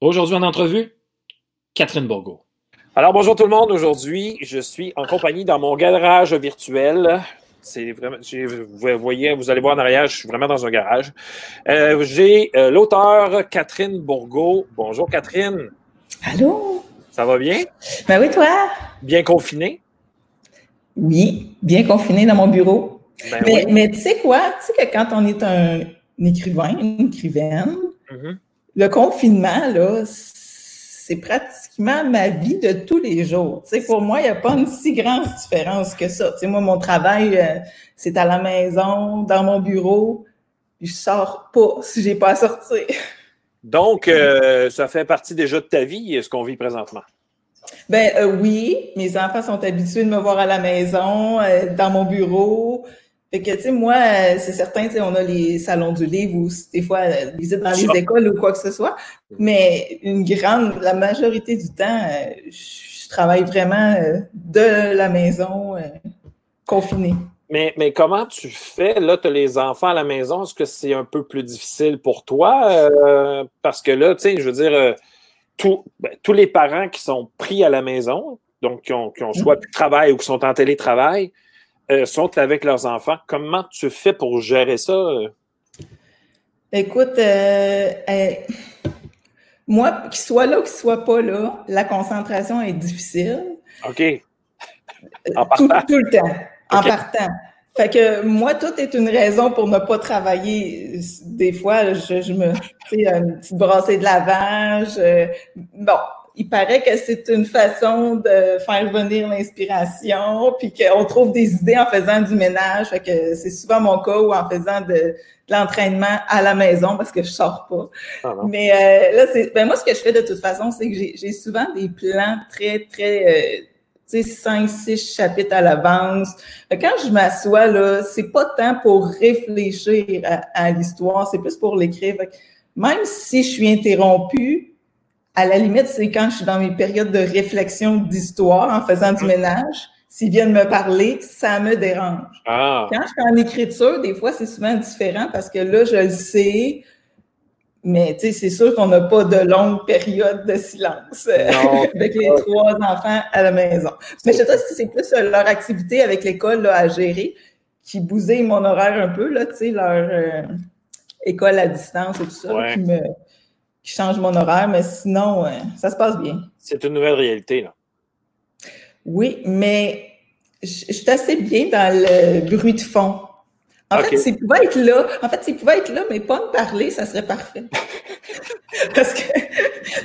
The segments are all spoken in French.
Aujourd'hui en entrevue, Catherine Bourgo. Alors bonjour tout le monde. Aujourd'hui, je suis en compagnie dans mon garage virtuel. C'est vraiment, vous voyez, vous allez voir en arrière, je suis vraiment dans un garage. Euh, j'ai euh, l'auteur Catherine Bourgo. Bonjour Catherine. Allô? Ça va bien? Ben oui, toi? Bien confiné? Oui, bien confiné dans mon bureau. Ben mais, oui. mais tu sais quoi? Tu sais que quand on est un, écrivain, une écrivaine, Mhm. le confinement, là, c'est pratiquement ma vie de tous les jours. Tu sais, pour moi, il n'y a pas une si grande différence que ça. Tu sais, moi, mon travail, euh, c'est à la maison, dans mon bureau, je sors pas si j'ai pas à sortir. Donc, euh, ça fait partie déjà de ta vie, ce qu'on vit présentement. Ben euh, oui, mes enfants sont habitués de me voir à la maison, euh, dans mon bureau. Fait que, tu sais, moi, c'est certain, tu sais, on a les salons du livre ou des fois, visite dans les écoles ou quoi que ce soit. Mais une grande, la majorité du temps, je travaille vraiment de la maison, confinée. Mais, mais comment tu fais? Là, tu as les enfants à la maison. Est-ce que c'est un peu plus difficile pour toi? Euh, parce que là, tu sais, je veux dire, euh, tout- ben, tous les parents qui sont pris à la maison, donc qui ont, qui ont soit plus de travail ou qui sont en télétravail, euh, sont avec leurs enfants. Comment tu fais pour gérer ça? Écoute, moi, qu'il soit là ou qu'il soit pas là, la concentration est difficile. OK. En tout, partant. tout le temps, en partant. Fait que moi, tout est une raison pour ne pas travailler. Des fois, je, je me, tu sais, une petite brassée de lavage. euh, bon, il paraît que c'est une façon de faire venir l'inspiration, puis qu'on trouve des idées en faisant du ménage. Fait que c'est souvent mon cas ou en faisant de, de l'entraînement à la maison parce que je sors pas. Ah. Mais euh, là, c'est. Ben moi, ce que je fais de toute façon, c'est que j'ai j'ai souvent des plans très, très. euh, tu sais, cinq, six chapitres à l'avance. Quand je m'assois, là, c'est pas tant pour réfléchir à, à l'histoire, c'est plus pour l'écrire. Même si je suis interrompue, à la limite, c'est quand je suis dans mes périodes de réflexion d'histoire en faisant du ménage. S'ils viennent me parler, ça me dérange. Ah, Quand je suis en écriture, des fois, c'est souvent différent parce que là, je le sais, mais tu sais, c'est sûr qu'on n'a pas de longue période de silence euh, Non. avec les trois enfants à la maison. Mais je sais pas si c'est plus euh, leur activité avec l'école là, à gérer qui bousille mon horaire un peu, là, tu sais, leur euh, école à distance et tout ça, Ouais. qui me qui change mon horaire, mais sinon, euh, ça se passe bien. c'est une nouvelle réalité, là. Oui, mais je suis assez bien dans le bruit de fond. En fait, s'il pouvait être là, en fait, s'il pouvait être là, mais pas me parler, ça serait parfait. Parce que,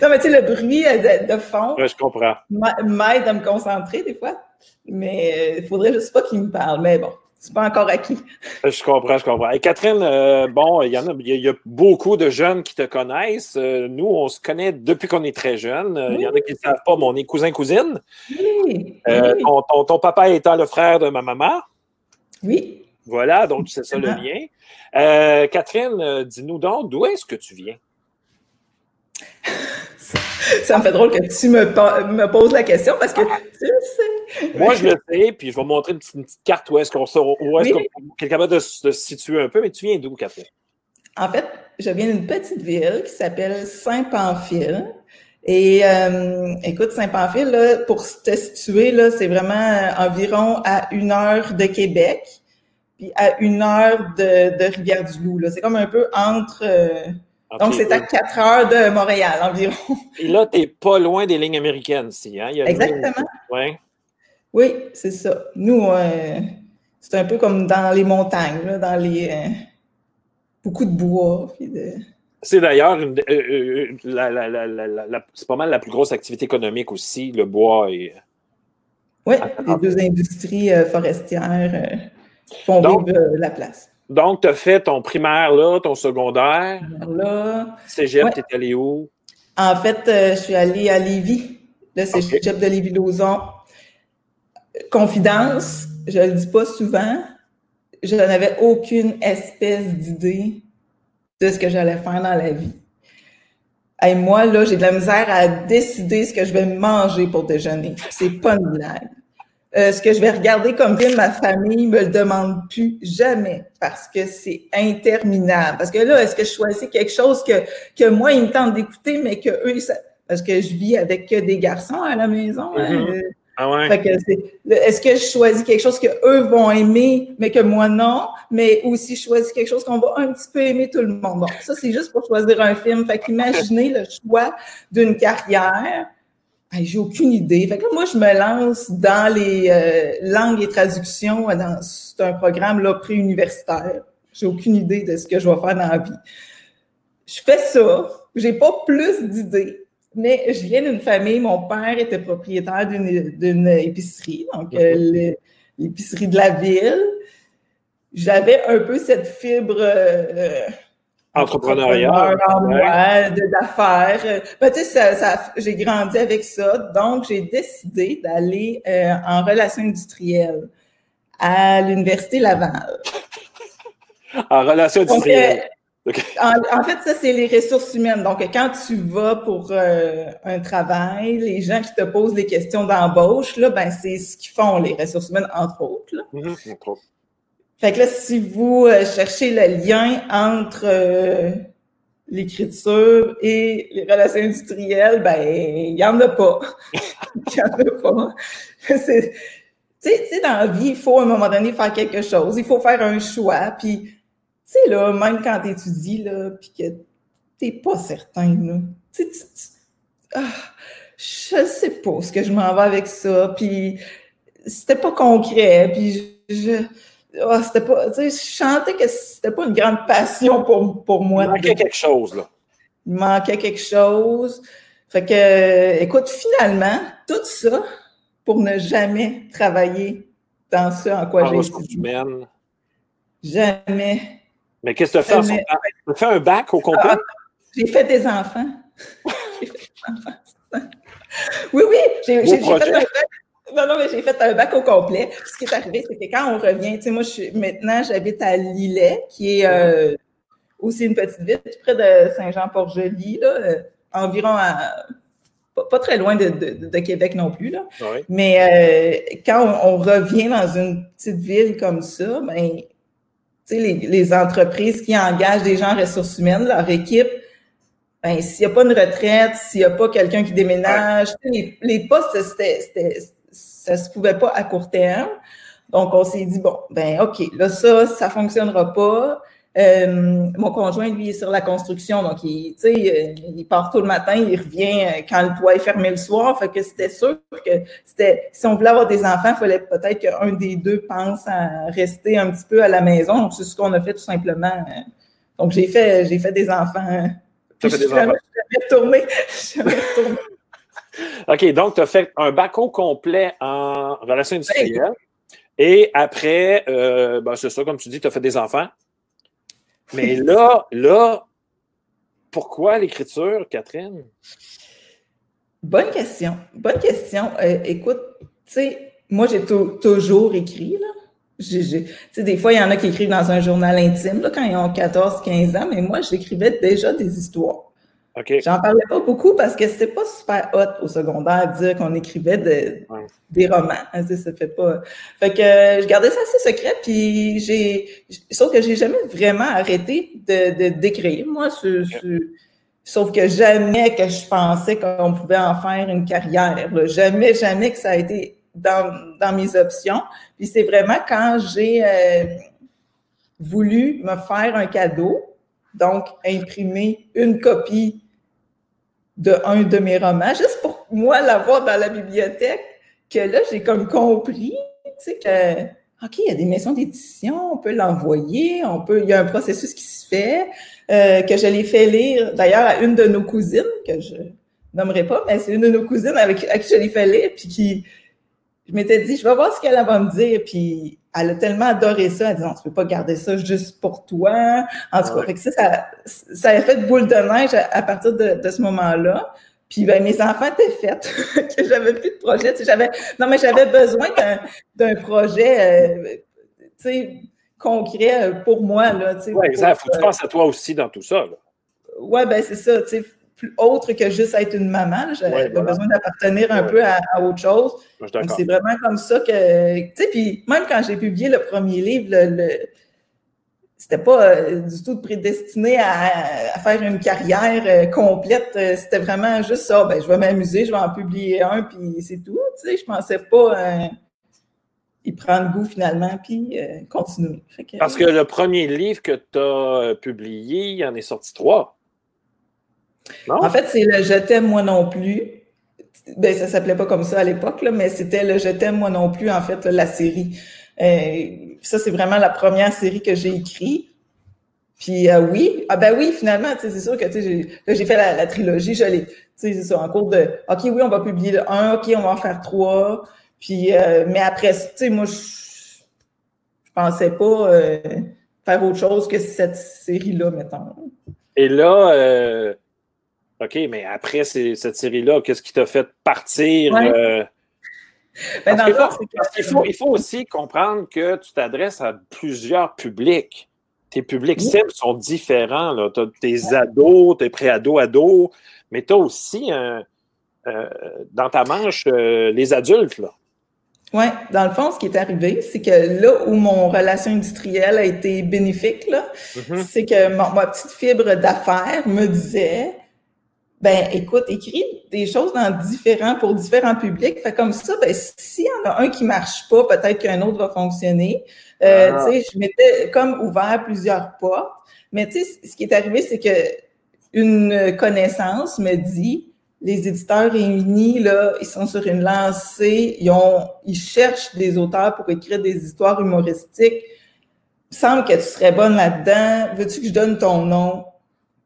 non, mais tu sais, le bruit euh, de, de fond Ouais, je comprends. m'a- m'aide à me concentrer des fois, mais euh, il faudrait juste pas qu'il me parle. Mais bon, c'est pas encore acquis. Je comprends, je comprends. Et Catherine, euh, bon, il y en a, y a- beaucoup de jeunes qui te connaissent. Euh, nous, on se connaît depuis qu'on est très jeunes. Euh, Il y en a qui ne savent pas, mais on est cousins-cousines. Oui, Euh, oui, ton, ton- ton papa étant le frère de ma maman. oui. Voilà, donc c'est ça le Ah. lien. Euh, Catherine, euh, dis-nous donc, d'où est-ce que tu viens? Ça me fait drôle que tu me, poses la question parce que tu le sais. Moi, je le sais, puis je vais montrer une petite, une petite carte où est-ce qu'on sort, où est-ce Oui. qu'on est capable de, se- de se situer un peu, mais tu viens d'où, Catherine? En fait, je viens d'une petite ville qui s'appelle Saint-Pamphile. Et euh, écoute, Saint-Pamphile, pour te situer, c'est vraiment environ à une heure de Québec, puis à une heure de, de Rivière-du-Loup. C'est comme un peu entre. euh, donc, c'est à deux. quatre heures de Montréal environ. Et là, tu n'es pas loin des lignes américaines, ici. Hein? Il y a une ligne- Exactement. Ouais. Oui, c'est ça. Nous, euh, c'est un peu comme dans les montagnes, là, dans les. euh, beaucoup de bois. De... C'est d'ailleurs c'est pas mal la plus grosse activité économique aussi, le bois et. Oui, Ah, les deux industries forestières font Donc- vivre la place. Donc, tu as fait ton primaire là, ton secondaire. Là, Cégep, Ouais. tu es allé où? en fait, euh, je suis allée à Lévis. Ok. chef de Lévis-Lauzon. Confidence, je le dis pas souvent, je n'avais aucune espèce d'idée de ce que j'allais faire dans la vie. Hey, moi, là, j'ai de la misère à décider ce que je vais manger pour déjeuner. C'est pas une blague. Euh, ce que je vais regarder comme film, ma famille me le demande plus jamais parce que c'est interminable. Parce que là, est-ce que je choisis quelque chose que, que moi, ils me tentent d'écouter, mais que eux, parce que je vis avec que des garçons à la maison. Hein, Mhm. euh, Ah ouais. Est-ce que je choisis quelque chose que eux vont aimer, mais que moi non, mais aussi je choisis quelque chose qu'on va un petit peu aimer tout le monde. Bon, ça c'est juste pour choisir un film. Fait qu'imaginez le choix d'une carrière. J'ai aucune idée. Fait que là, moi, je me lance dans les euh, langues et traductions. euh, Dans, c'est un programme là, préuniversitaire. J'ai aucune idée de ce que je vais faire dans la vie. Je fais ça. J'ai pas plus d'idées. Mais je viens d'une famille, mon père était propriétaire d'une d'une épicerie, donc euh, l'épicerie de la ville. J'avais un peu cette fibre euh, Entrepreneuriat. Ouais. d'affaires. Ben, tu sais, ça, ça- j'ai grandi avec ça, donc j'ai décidé d'aller euh, en relations industrielles à l'Université Laval. En relation Donc, industrielle. euh, en, en fait, ça, c'est les ressources humaines. Donc, quand tu vas pour euh, un travail, les gens qui te posent des questions d'embauche, là, ben, c'est ce qu'ils font, les ressources humaines, entre autres. là. Mhm, autres. Fait que là, si vous euh, cherchez le lien entre euh, l'écriture et les relations industrielles, ben, il n'y en a pas. Il n'y en a pas. Tu sais, dans la vie, il faut à un moment donné faire quelque chose. Il faut faire un choix. Puis, tu sais, là, même quand tu étudies, là, puis que t'es pas certain, là. Tu ah, je sais pas ce que je m'en vais avec ça. Puis, c'était pas concret. Puis, je- ah, c'était pas, tu sais, je chantais que c'était pas une grande passion pour, pour moi. Il manquait quelque chose, là. Il manquait quelque chose. Fait que, écoute, finalement, tout ça pour ne jamais travailler dans ce en quoi j'ai étudié. Jamais. Mais qu'est-ce que tu as fait? Tu as fait un bac au complet? Ah, J'ai fait des enfants. J'ai fait des enfants. Oui, oui, j'ai fait un bac. Non, non, mais j'ai fait un bac au complet. Ce qui est arrivé, c'est que quand on revient, tu sais, moi, je suis, maintenant, j'habite à Lillet, qui est euh, aussi une petite ville, près de Saint-Jean-Port-Joli, là, euh, environ à, pas, pas très loin de, de- de Québec non plus, là. Oui. Mais euh, quand on, on revient dans une petite ville comme ça, ben, tu sais, les, les entreprises qui engagent des gens en ressources humaines, leur équipe, ben, s'il n'y a pas une retraite, s'il n'y a pas quelqu'un qui déménage, les, les postes, c'était, ça se pouvait pas à court terme. Donc, on s'est dit, bon, ben, OK, là, ça, ça fonctionnera pas. Euh, mon conjoint, lui, est sur la construction, donc il, tu sais, euh, il part tôt le matin, il revient euh, quand le toit est fermé le soir. Fait que c'était sûr que c'était, si on voulait avoir des enfants, il fallait peut-être qu'un des deux pense à rester un petit peu à la maison. Donc, c'est ce qu'on a fait tout simplement. Donc, j'ai fait, j'ai fait des enfants. Puis je des suis jamais, enfants. jamais retournée. Je suis jamais retournée. OK, donc tu as fait un bac au complet en relations industrielles. Et après, euh, ben, c'est ça, comme tu dis, tu as fait des enfants. Mais là, là, pourquoi l'écriture, Catherine? Bonne question. Bonne question. Euh, écoute, tu sais, moi, j'ai tou- toujours écrit, là. Tu sais, des fois, il y en a qui écrivent dans un journal intime, là, quand ils ont 14, 15 ans, mais moi, j'écrivais déjà des histoires. OK. J'en parlais pas beaucoup parce que c'était pas super hot au secondaire de dire qu'on écrivait de- Ouais. des romans. Hein, ça fait pas. Fait que euh, je gardais ça assez secret, puis j'ai. Sauf que j'ai jamais vraiment arrêté de d'écrire. Moi, sauf que jamais que je pensais qu'on pouvait en faire une carrière. là. Jamais, jamais que ça a été dans, dans mes options. Puis c'est vraiment quand j'ai euh, voulu me faire un cadeau, donc imprimer une copie de un de mes romans, juste pour moi l'avoir dans la bibliothèque, que là, j'ai comme compris, tu sais, que, OK, il y a des maisons d'édition, on peut l'envoyer, on peut, il y a un processus qui se fait, euh, que je l'ai fait lire, d'ailleurs, à une de nos cousines, que je nommerai pas, mais c'est une de nos cousines avec, à qui je l'ai fait lire, puis qui, je m'étais dit, je vais voir ce qu'elle va me dire, puis elle a tellement adoré ça, elle dit, non, tu peux pas garder ça juste pour toi. En tout cas, fait que ça, ça, ça a fait boule de neige à, à partir de, de ce moment-là. Puis ben, mes enfants étaient faits, que j'avais plus de projet. J'avais, non, mais j'avais besoin d'un, projet, euh, sais, concret euh, pour moi. Oui, exact. Faut que tu penses à toi aussi dans tout ça. là. Ouais, ben c'est ça. Plus autre que juste être une maman. J'avais besoin d'appartenir un peu à, autre chose. c'est vraiment comme ça que. Tu sais, puis même quand j'ai publié le premier livre, le, c'était pas euh, du tout prédestiné à, faire une carrière euh, complète. Euh, c'était vraiment juste ça. Ben, je vais m'amuser, je vais en publier un, puis c'est tout. Tu sais, je pensais pas y prendre goût finalement, puis continuer. Parce que le premier livre que tu as publié, il en est sorti trois. En fait, c'est le Je t'aime moi non plus. Ben, ça s'appelait pas comme ça à l'époque, mais c'était le Je t'aime moi non plus, en fait, la série. Euh, ça, c'est vraiment la première série que j'ai écrite. Puis euh, oui, ah ben oui, finalement, c'est sûr que j'ai fait la, trilogie, je l'ai, c'est ça, en cours de OK, oui, on va publier le 1, OK, on va en faire trois. Puis euh, mais après, tu sais, moi, je, je pensais pas faire autre chose que cette série-là, mettons. Et là, OK, mais après cette série-là, qu'est-ce qui t'a fait partir? Ben, il faut, aussi comprendre que tu t'adresses à plusieurs publics. Tes publics cibles sont différents. Tu as tes ados, tes pré-ados, ados, mais tu as aussi euh, dans ta manche euh, les adultes. Oui, dans le fond, ce qui est arrivé, c'est que là où mon relation industrielle a été bénéfique, mm-hmm. c'est que ma petite fibre d'affaires me disait ben écoute, écris des choses dans différents pour différents publics. Fait comme ça, ben s'il y en a un qui marche pas, peut-être qu'un autre va fonctionner. Euh, ah. Tu sais, je m'étais comme ouvert plusieurs portes. Mais tu sais, ce qui est arrivé, c'est que une connaissance me dit les éditeurs réunis, là, ils sont sur une lancée, ils ont, ils cherchent des auteurs pour écrire des histoires humoristiques. Il semble que tu serais bonne là-dedans. Veux-tu que je donne ton nom?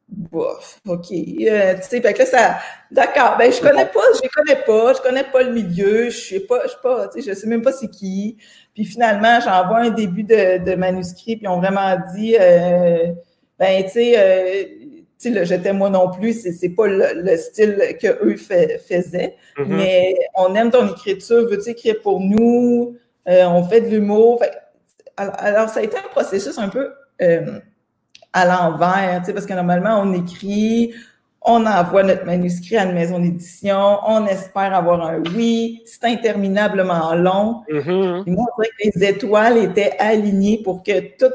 Bof, OK. Euh, tu sais, fait que là, ça. D'accord. Ben, je connais pas, je connais pas, je connais pas le milieu, je sais pas, je sais pas, tu sais, je sais même pas c'est qui. Puis finalement, j'envoie un début de, de manuscrit, puis ils ont vraiment dit, euh, ben, tu sais, euh, tu sais, le Je moi non plus, c'est, pas le, style que eux faisaient. Mm-hmm. Mais on aime ton écriture, veux-tu écrire pour nous? on fait de l'humour. alors, ça a été un processus un peu à l'envers, tu sais, parce que normalement, on écrit, on envoie notre manuscrit à une maison d'édition, on espère avoir un oui, c'est interminablement long. Mm-hmm. Et moi, on dirait que les étoiles étaient alignées pour que tout,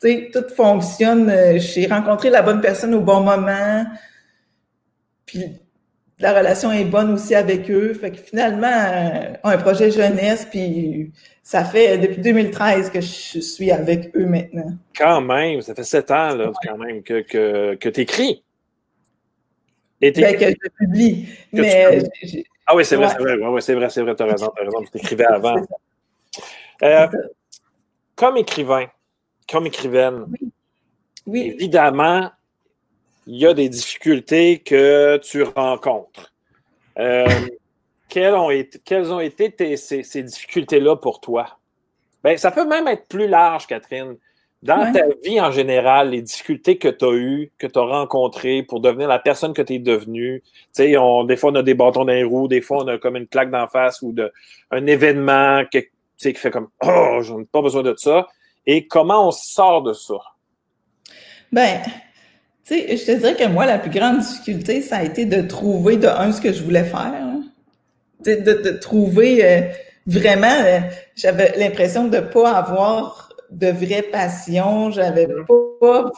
tu sais, tout fonctionne. J'ai rencontré la bonne personne au bon moment, puis la relation est bonne aussi avec eux. Fait que finalement, un projet jeunesse, puis ça fait depuis 2013 que je suis avec eux maintenant. Quand même, ça fait sept ans là, quand même que, que, que tu écris. Et ben, que je publie. Mais ah oui, c'est vrai, c'est vrai, ouais, c'est vrai, c'est vrai, tu as raison, tu as raison, tu écrivais avant. Euh, comme écrivain, comme écrivaine, oui. évidemment, il y a des difficultés que tu rencontres. Euh, quelles ont été, quelles ont été ces, difficultés-là pour toi? Ben, ça peut même être plus large, Catherine. Dans ta vie en général, les difficultés que tu as eues, que tu as rencontrées pour devenir la personne que tu es devenue, on, des fois on a des bâtons dans les roues, des fois on a comme une claque d'en face ou de, un événement qui fait comme Oh, j'en ai pas besoin de ça. Et comment on sort de ça? Ben, tu sais, je te dirais que moi, la plus grande difficulté, ça a été de trouver de un ce que je voulais faire de, trouver euh, vraiment, euh, j'avais l'impression de ne pas avoir de vraie passion. J'avais mm-hmm. pas.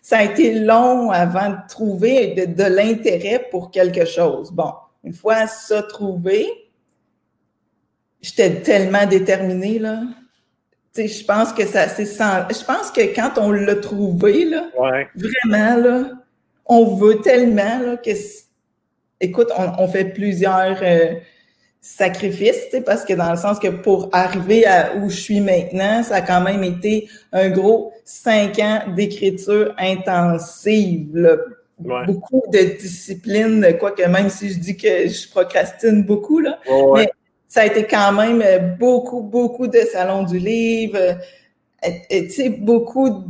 Ça a été long avant de trouver de, l'intérêt pour quelque chose. Bon, une fois ça trouvé, j'étais tellement déterminée, là. Tu sais, je pense que ça, c'est sans... Je pense que quand on l'a trouvé, là, vraiment, là, on veut tellement, là, que, écoute, on, fait plusieurs, euh, sacrifice, parce que dans le sens que pour arriver à où je suis maintenant, ça a quand même été un gros cinq ans d'écriture intensive. Beaucoup de discipline, quoique même si je dis que je procrastine beaucoup, là, mais ça a été quand même beaucoup, beaucoup de salons du livre, tu sais, beaucoup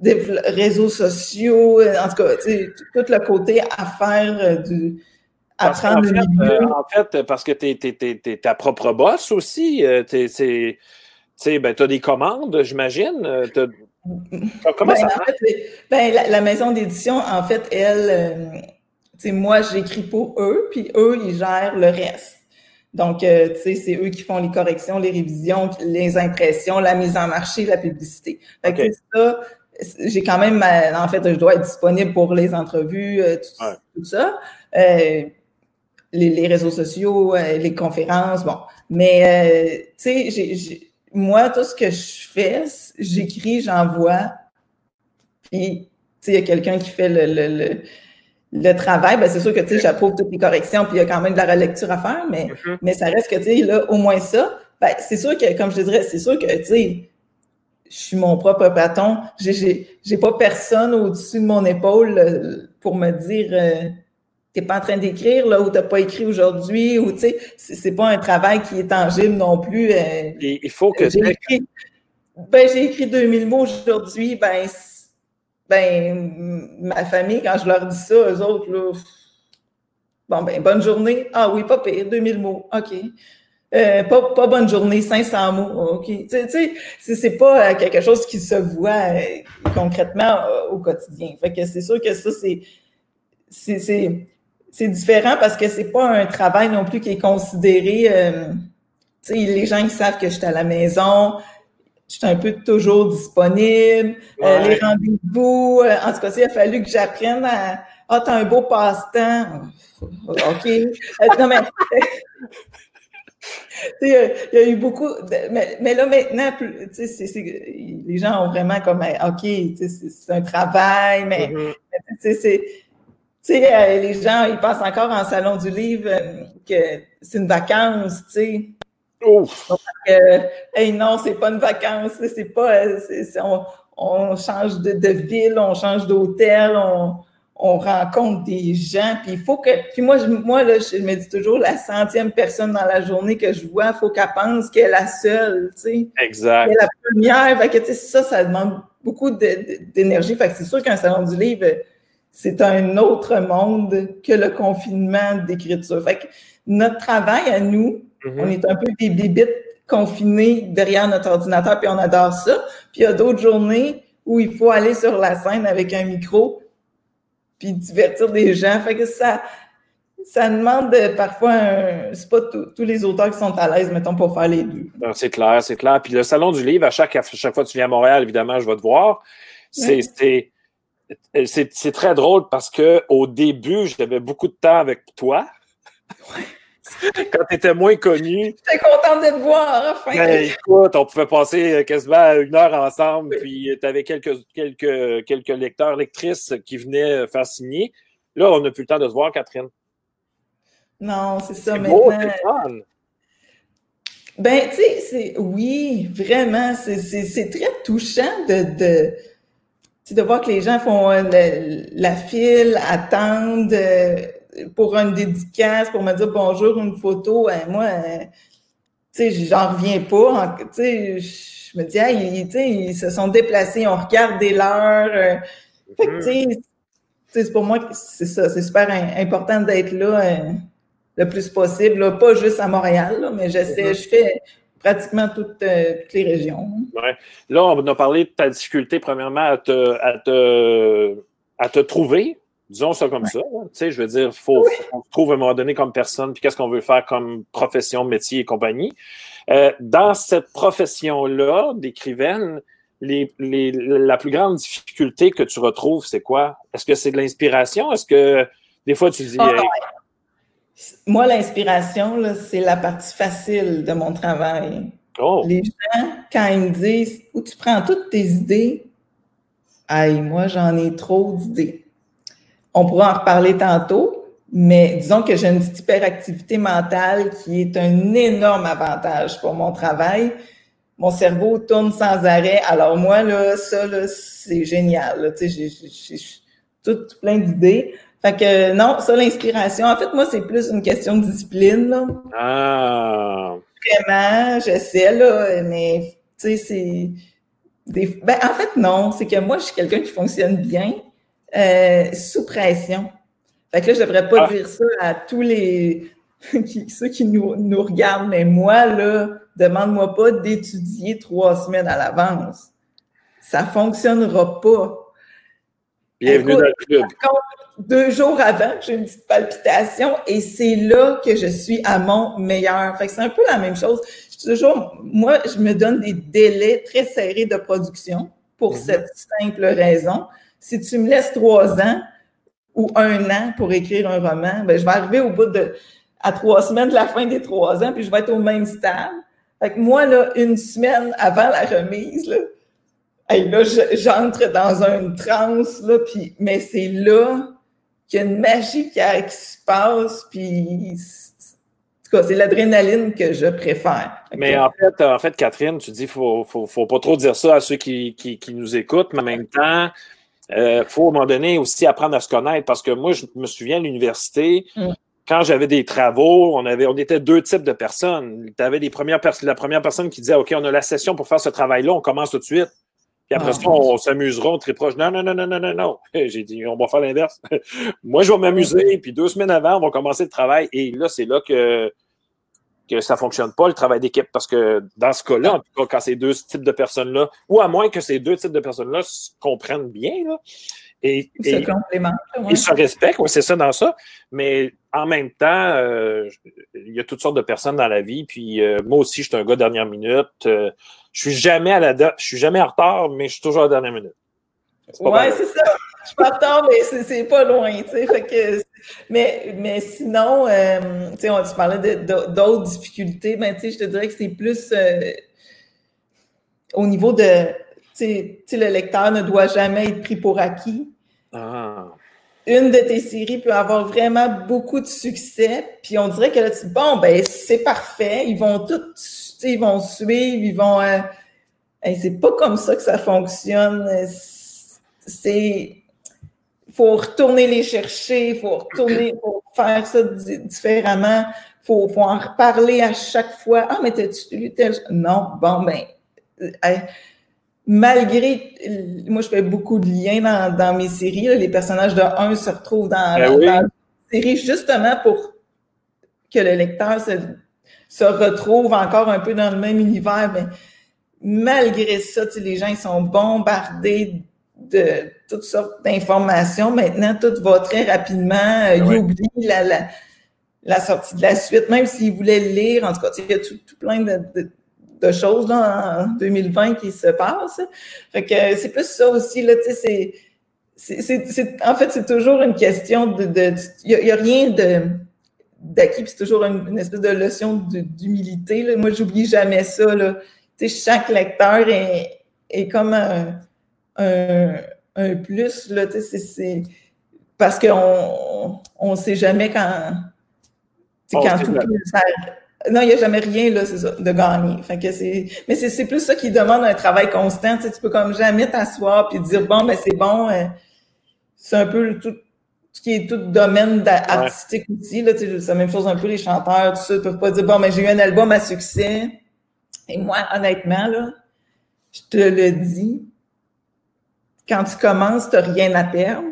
de réseaux sociaux, en tout cas, tout le côté affaire du, euh, en, fait, parce que tu es, ta propre boss aussi. Euh, tu ben, as des commandes, j'imagine. Euh, comment ben, ça ben, la, maison d'édition, en fait, elle, moi, j'écris pour eux, puis eux, ils gèrent le reste. Donc, euh, tu sais, c'est eux qui font les corrections, les révisions, les impressions, la mise en marché, la publicité. Fait que ça, j'ai quand même, en fait, je dois être disponible pour les entrevues, euh, tout, ça. Euh, les, réseaux sociaux, les conférences, bon. Mais, tu sais, moi, tout ce que je fais, j'écris, j'envoie, puis, tu sais, il y a quelqu'un qui fait le le travail, ben c'est sûr que tu sais, j'approuve toutes les corrections, puis il y a quand même de la relecture à faire, mais, mm-hmm. mais ça reste que tu sais, là, au moins ça, ben, c'est sûr que, comme je te dirais, c'est sûr que tu sais, je suis mon propre patron. J'ai, pas personne au-dessus de mon épaule euh, pour me dire euh, t'es pas en train d'écrire là ou t'as pas écrit aujourd'hui ou tu sais, c'est, pas un travail qui est tangible non plus. Euh, il faut que j'ai écrit, ben écrit 2000 mots aujourd'hui, ben ben, ma famille, quand je leur dis ça, eux autres, là, bon, ben, bonne journée. Ah oui, pas pire, 2000 mots. OK. Euh, pas, pas, bonne journée, 500 mots. OK. Tu sais, c'est pas euh, quelque chose qui se voit euh, concrètement au quotidien. Fait que c'est sûr que ça, c'est. C'est différent parce que c'est pas un travail non plus qui est considéré. tu sais, les gens, ils savent que je suis à la maison, je suis un peu toujours disponible. Euh, les rendez-vous, euh, en tout cas, il a fallu que j'apprenne à. Ah, t'as un beau passe-temps. OK. Euh, non, mais. il y a eu beaucoup. mais, là, maintenant, les gens ont vraiment comme. OK, c'est un travail, mais. Mm-hmm. Les gens, ils passent encore en salon du livre que c'est une vacance, tu sais. Ouf. hey, non, c'est pas une vacance, c'est pas. on, change de, ville, on change d'hôtel, on, rencontre des gens, puis il faut que. Puis moi, je, moi là, je me dis toujours, la centième personne dans la journée que je vois, il faut qu'elle pense qu'elle est la seule, tu sais. Exact. la première, fait que, ça, ça demande beaucoup d'énergie. Fait que c'est sûr qu'un salon du livre, c'est un autre monde que le confinement d'écriture. Fait que notre travail à nous, On est un peu des bibites confinés derrière notre ordinateur, puis on adore ça. Puis il y a d'autres journées où il faut aller sur la scène avec un micro, puis divertir des gens. Fait que ça, ça demande parfois un... C'est pas tous les auteurs qui sont à l'aise, mettons, pour faire les deux. C'est clair, c'est clair. Puis le Salon du Livre, à chaque, chaque fois que tu viens à Montréal, évidemment, je vais te voir. C'est c'est très drôle parce qu'au début, j'avais beaucoup de temps avec toi. Ouais. Quand tu étais moins connu. J'étais contente de te voir, enfin. Ben, écoute, on pouvait passer quasiment une heure ensemble, puis tu avais quelques, quelques, quelques lecteurs, lectrices qui venaient faire signer. Là, on n'a plus le temps de se voir, Catherine. Non, c'est ça maintenant. Beau, ben, tu sais, c'est oui, vraiment, c'est très touchant de, de, de voir que les gens font la file, attendent pour une dédicace, pour me dire bonjour, une photo, hein, moi, euh, tu sais, j'en reviens pas. Tu sais, je me dis, ah, ils, ils se sont déplacés, on regarde des l'heure. Euh, fait que, tu sais, pour moi, c'est ça, c'est super important d'être là euh, le plus possible, pas juste à Montréal, mais j'essaie, mm-hmm. je fais pratiquement toutes, toutes les régions. Ouais. Là, on a parlé de ta difficulté, premièrement, à te, à te, à te trouver, Disons ça comme ça. Tu sais, je veux dire, il faut, qu'on se trouve à un moment donné comme personne, puis qu'est-ce qu'on veut faire comme profession, métier et compagnie. Euh, dans cette profession-là d'écrivaine, les, les, la plus grande difficulté que tu retrouves, c'est quoi? Est-ce que c'est de l'inspiration? Est-ce que des fois tu dis. Ah, Moi, l'inspiration, c'est la partie facile de mon travail. Oh. Les gens, quand ils me disent où tu prends toutes tes idées, aïe, moi, j'en ai trop d'idées. On pourra en reparler tantôt, mais disons que j'ai une petite hyperactivité mentale qui est un énorme avantage pour mon travail. Mon cerveau tourne sans arrêt. Alors moi, là, ça, là, c'est génial. Tu sais, j'ai tout plein d'idées. Fait que non, ça, l'inspiration, en fait, moi, c'est plus une question de discipline. Là. Ah! Vraiment, j'essaie, là, mais tu sais, c'est... Des... Ben, en fait, non, c'est que moi, je suis quelqu'un qui fonctionne bien, euh, sous pression. Fait que là, je devrais pas ah. dire ça à tous les ceux qui nous, nous regardent, mais moi, là, demande-moi pas d'étudier trois semaines à l'avance. Ça fonctionnera pas. Bienvenue dans le club. deux jours avant, j'ai une petite palpitation et c'est là que je suis à mon meilleur. Fait que c'est un peu la même chose. Je toujours, moi, je me donne des délais très serrés de production pour mhm. cette simple raison. Si tu me laisses trois ans ou un an pour écrire un roman, ben, je vais arriver au bout de, à trois semaines de la fin des trois ans, puis je vais être au même stade. Fait que moi, là, une semaine avant la remise, là, là, j'entre dans une transe, là, puis, mais c'est là qu'il y a une magie qui, se passe, puis c'est l'adrénaline que je préfère. Mais en fait, en fait, Catherine, tu dis qu'il faut, faut, faut, pas trop dire ça à ceux qui, qui, qui nous écoutent, mais en même temps, il euh, faut à un moment donné aussi apprendre à se connaître parce que moi, je me souviens à l'université, mm. quand j'avais des travaux, on, avait, on était deux types de personnes. Tu avais premières la première personne qui disait OK, on a la session pour faire ce travail-là, on commence tout de suite. Puis après ça, on, s'amusera, on très proche. Non, non, non, non, non, non, non. J'ai dit, on va faire l'inverse. Moi, je vais m'amuser. Puis deux semaines avant, on va commencer le travail. Et là, c'est là que, que ça ne fonctionne pas, le travail d'équipe. Parce que dans ce cas-là, en tout cas, quand ces deux types de personnes-là, ou à moins que ces deux types de personnes-là se comprennent bien, là, et, se et, Ils se respectent, oui, c'est ça dans ça. Mais en même temps, euh, il y a toutes sortes de personnes dans la vie. Puis euh, moi aussi, je suis un gars dernière minute. Euh, je suis jamais à la je suis jamais en retard, mais je suis toujours à la dernière minute. Oui, c'est ça. Je suis pas mais c'est pas loin. Fait que, mais, mais sinon, tu on, tu parlais d'autres difficultés, mais je te dirais que c'est plus au niveau de. le lecteur ne doit jamais être pris pour acquis. Ah. Une de tes séries peut avoir vraiment beaucoup de succès, puis on dirait que là, tu bon, ben, c'est parfait, ils vont tout, ils vont suivre, ils vont. Euh, c'est pas comme ça que ça fonctionne. C'est. Il faut retourner les chercher, il faut retourner, faut faire ça différemment, il faut, faut, en reparler à chaque fois. Ah, mais t'as-tu lu tel. Non, bon, ben. Euh, malgré, moi je fais beaucoup de liens dans, mes séries, les personnages de 1 se retrouvent dans, ben la série justement pour que le lecteur se, retrouve encore un peu dans le même univers, mais malgré ça, les gens ils sont bombardés de toutes sortes d'informations. Maintenant, tout va très rapidement. Euh, ils oublient la, sortie de la suite, même s'ils voulaient le lire. En tout cas, il y a tout, plein de de choses là, en 2020 qui se passent. Fait que c'est plus ça aussi, là, tu sais, c'est, en fait, c'est toujours une question de, il n'y a, rien de d'acquis, c'est toujours une, espèce de leçon d'humilité. Là. Moi, j'oublie jamais ça. Là. Chaque lecteur est, est comme un, un, plus. Là, tu sais, c'est, parce qu'on ne sait jamais quand, quand tout, non, il n'y a jamais rien, là, ça, de gagner. Fait que c'est, mais c'est plus ça qui demande un travail constant. Tu, sais, tu peux comme jamais t'asseoir puis dire, bon, ben, c'est bon. Euh, c'est un peu tout, ce qui est tout domaine artistique aussi, là. Tu sais, c'est la même chose un peu les chanteurs, tout ça. Ils peuvent pas dire, bon, ben, j'ai eu un album à succès. Et moi, honnêtement, là, je te le dis, quand tu commences, tu n'as rien à perdre.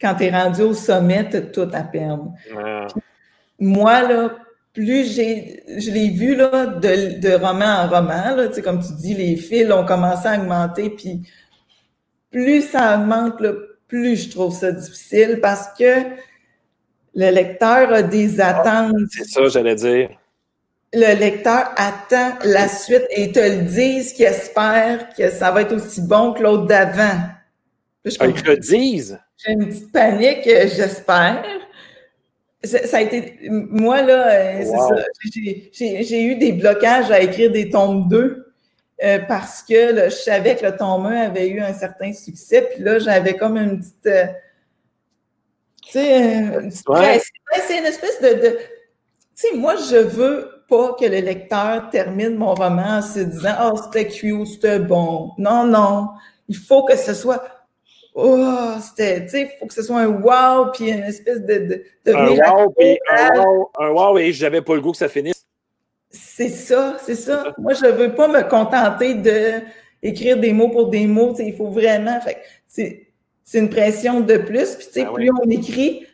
Quand tu es rendu au sommet, tu as tout à perdre. Moi, là, plus j'ai, je l'ai vu là, de, de roman en roman, là, comme tu dis, les fils ont commencé à augmenter, puis plus ça augmente, plus je trouve ça difficile parce que le lecteur a des ah, attentes. c'est ça, j'allais dire. Le lecteur attend la suite et ils te le disent qu'ils espèrent que ça va être aussi bon que l'autre d'avant. Ah, ils te le disent? J'ai une petite panique, j'espère. Ça, a été. Moi, là, euh, j'ai eu des blocages à écrire des tomes 2 euh, parce que je savais que le tome 1 avait eu un certain succès. Puis là, j'avais comme une petite. Euh, tu sais, c'est une espèce de. tu sais, moi, je veux pas que le lecteur termine mon roman en se disant Oh, c'était cute, c'était bon. Non, non. Il faut que ce soit oh, c'était, tu sais, il faut que ce soit un wow, puis une espèce de. de, un, wow, puis un wow, un wow, et j'avais pas le goût que ça finisse. C'est ça, c'est ça. Moi, je veux pas me contenter de écrire des mots pour des mots, tu sais, il faut vraiment. Fait c'est, c'est une pression de plus, puis tu sais, ben plus on écrit,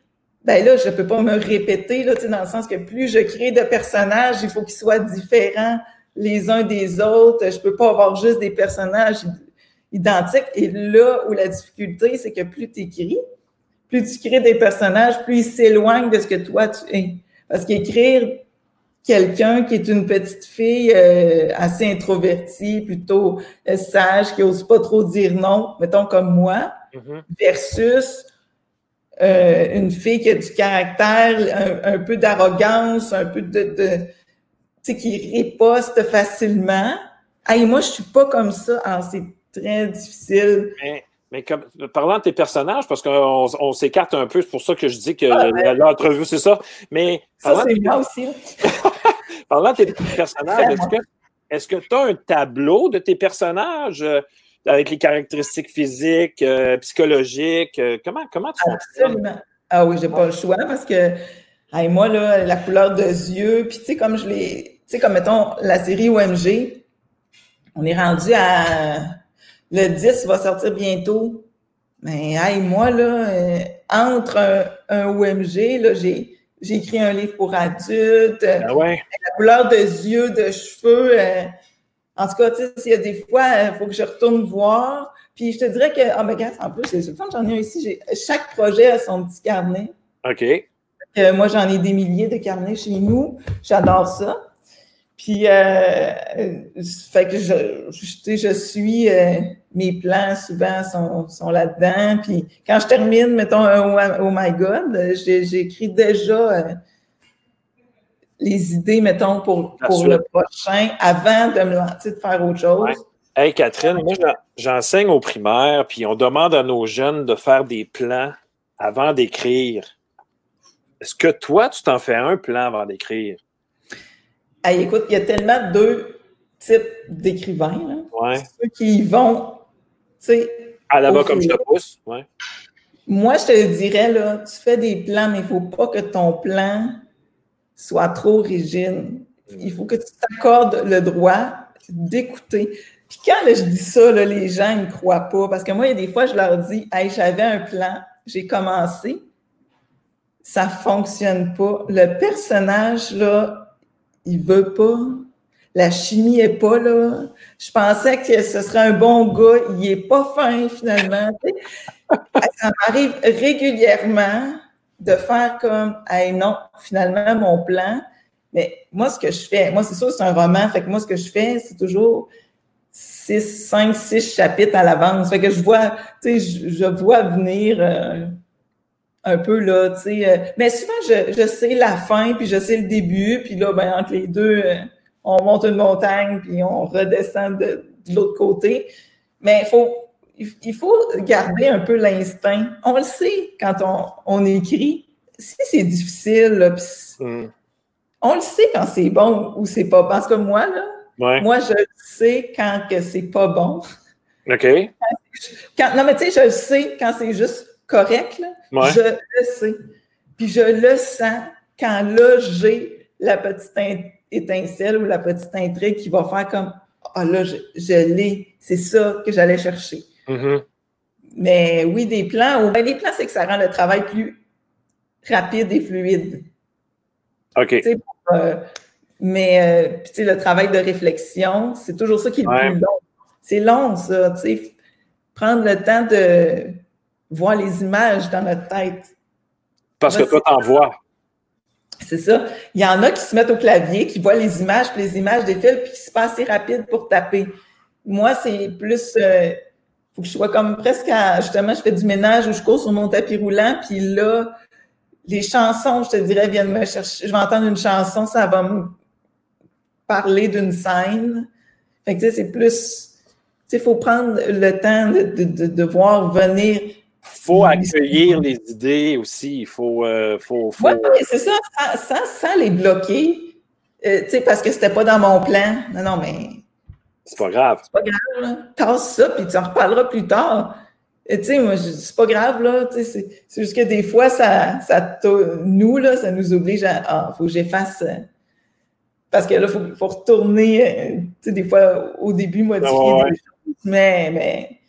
ben là, je peux pas me répéter, là, tu sais, dans le sens que plus je crée de personnages, il faut qu'ils soient différents les uns des autres. Je peux pas avoir juste des personnages identiques. Et là où la difficulté, c'est que plus tu écris, plus tu crées des personnages, plus ils s'éloignent de ce que toi tu es. Parce qu'écrire quelqu'un qui est une petite fille euh, assez introvertie, plutôt euh, sage, qui n'ose pas trop dire non, mettons comme moi, mm-hmm. versus euh, une fille qui a du caractère, un, peu d'arrogance, un peu de, de tu sais, qui riposte facilement. Hey, moi, je suis pas comme ça. Alors, c'est très difficile. Mais comme, parlant de tes personnages, parce qu'on on, s'écarte un peu, c'est pour ça que je dis que ah, l'entrevue, c'est ça. Mais ça, c'est moi aussi. parlant de tes personnages, est-ce que tu as un tableau de tes personnages? Avec les caractéristiques physiques, euh, psychologiques? Euh, comment, comment tu fais Absolument. Ah oui, j'ai pas le choix parce que moi, là, la couleur de yeux, puis tu sais, comme je l'ai. Tu sais, comme mettons la série OMG, on est rendu à le 10 va sortir bientôt. Mais hey, moi, là, euh, entre un, OMG, là, j'ai, j'ai écrit un livre pour adultes. Ah ouais. La couleur de yeux, de cheveux. Euh, en tout cas, tu sais, s'il y a des fois, il euh, faut que je retourne voir. Puis je te dirais que, ah, mais regarde, en plus, c'est fun, j'en ai un ici. Chaque projet a son petit carnet. OK. moi, j'en ai des milliers de carnets chez nous. J'adore ça. Puis, euh, fait que je, je, je suis, euh, mes plans souvent sont, sont là-dedans. Puis, quand je termine, mettons, un Oh, my God, j'écris déjà euh, les idées, mettons, pour, pour le prochain avant de me lancer de faire autre chose? Hey, Catherine, moi, j'enseigne au primaire, puis on demande à nos jeunes de faire des plans avant d'écrire. Est-ce que toi, tu t'en fais un plan avant d'écrire? écoute, il y a tellement deux types d'écrivains. Ouais. Ceux qui vont, tu sais. À la bas comme je te pousse, ouais. Moi, je te dirais, là, tu fais des plans, mais il ne faut pas que ton plan soit trop rigide. Il faut que tu t'accordes le droit d'écouter. Puis quand je dis ça, les gens ne croient pas. Parce que moi, il y a des fois, je leur dis Hey, j'avais un plan, j'ai commencé, ça ne fonctionne pas. Le personnage, il veut pas. La chimie est pas là. Je pensais que ce serait un bon gars. Il est pas fin, finalement. Ça m'arrive régulièrement de faire comme, hey, non, finalement, mon plan. Mais moi, ce que je fais, moi, c'est sûr, c'est un roman. Fait que moi, ce que je fais, c'est toujours six, cinq, six chapitres à l'avance. Fait que je vois, tu sais, je, vois venir. Euh, un peu là, tu sais. Euh, mais souvent, je, je, sais la fin, puis je sais le début, puis là, ben, entre les deux, euh, on monte une montagne, puis on redescend de, l'autre côté. Mais il faut, il faut garder un peu l'instinct. On le sait quand on, on écrit. Si c'est difficile, là, mm. on le sait quand c'est bon ou c'est pas bon. Parce que moi, là, moi, je sais quand que c'est pas bon. OK. Quand, non, mais tu sais, je le sais quand c'est juste correct, là, je le sais. Puis je le sens quand là, j'ai la petite étincelle ou la petite intrigue qui va faire comme Ah là, je, l'ai, c'est ça que j'allais chercher. Mm-hmm. Mais oui, des plans, ou les plans, c'est que ça rend le travail plus rapide et fluide. OK. Euh, mais euh, le travail de réflexion, c'est toujours ça qui est le plus long. C'est long, ça. Prendre le temps de, voir les images dans notre tête. Parce que toi, t'en vois. C'est ça. Il y en a qui se mettent au clavier, qui voient les images, puis les images défilent, puis qui se passent assez rapide pour taper. Moi, c'est plus. Euh, faut que je sois comme presque à. Justement, je fais du ménage où je cours sur mon tapis roulant, puis là, les chansons, je te dirais, viennent me chercher. Je vais entendre une chanson, ça va me parler d'une scène. Fait que, tu sais, c'est plus. Tu sais, il faut prendre le temps de, de, de voir venir faut accueillir les idées aussi. Il faut. Euh, faut, Oui, c'est ça, sans, les bloquer. Euh, tu sais, parce que c'était pas dans mon plan. Non, non, mais. C'est pas grave. C'est pas grave, là. Tasse ça, puis tu en reparleras plus tard. Tu sais, moi, c'est pas grave, là. C'est juste que des fois, ça, ça nous, là, ça nous oblige à. Ah, faut que j'efface. Euh, parce que là, il faut, faut, retourner, tu sais, des fois, au début, modifier ah, des choses. Mais, mais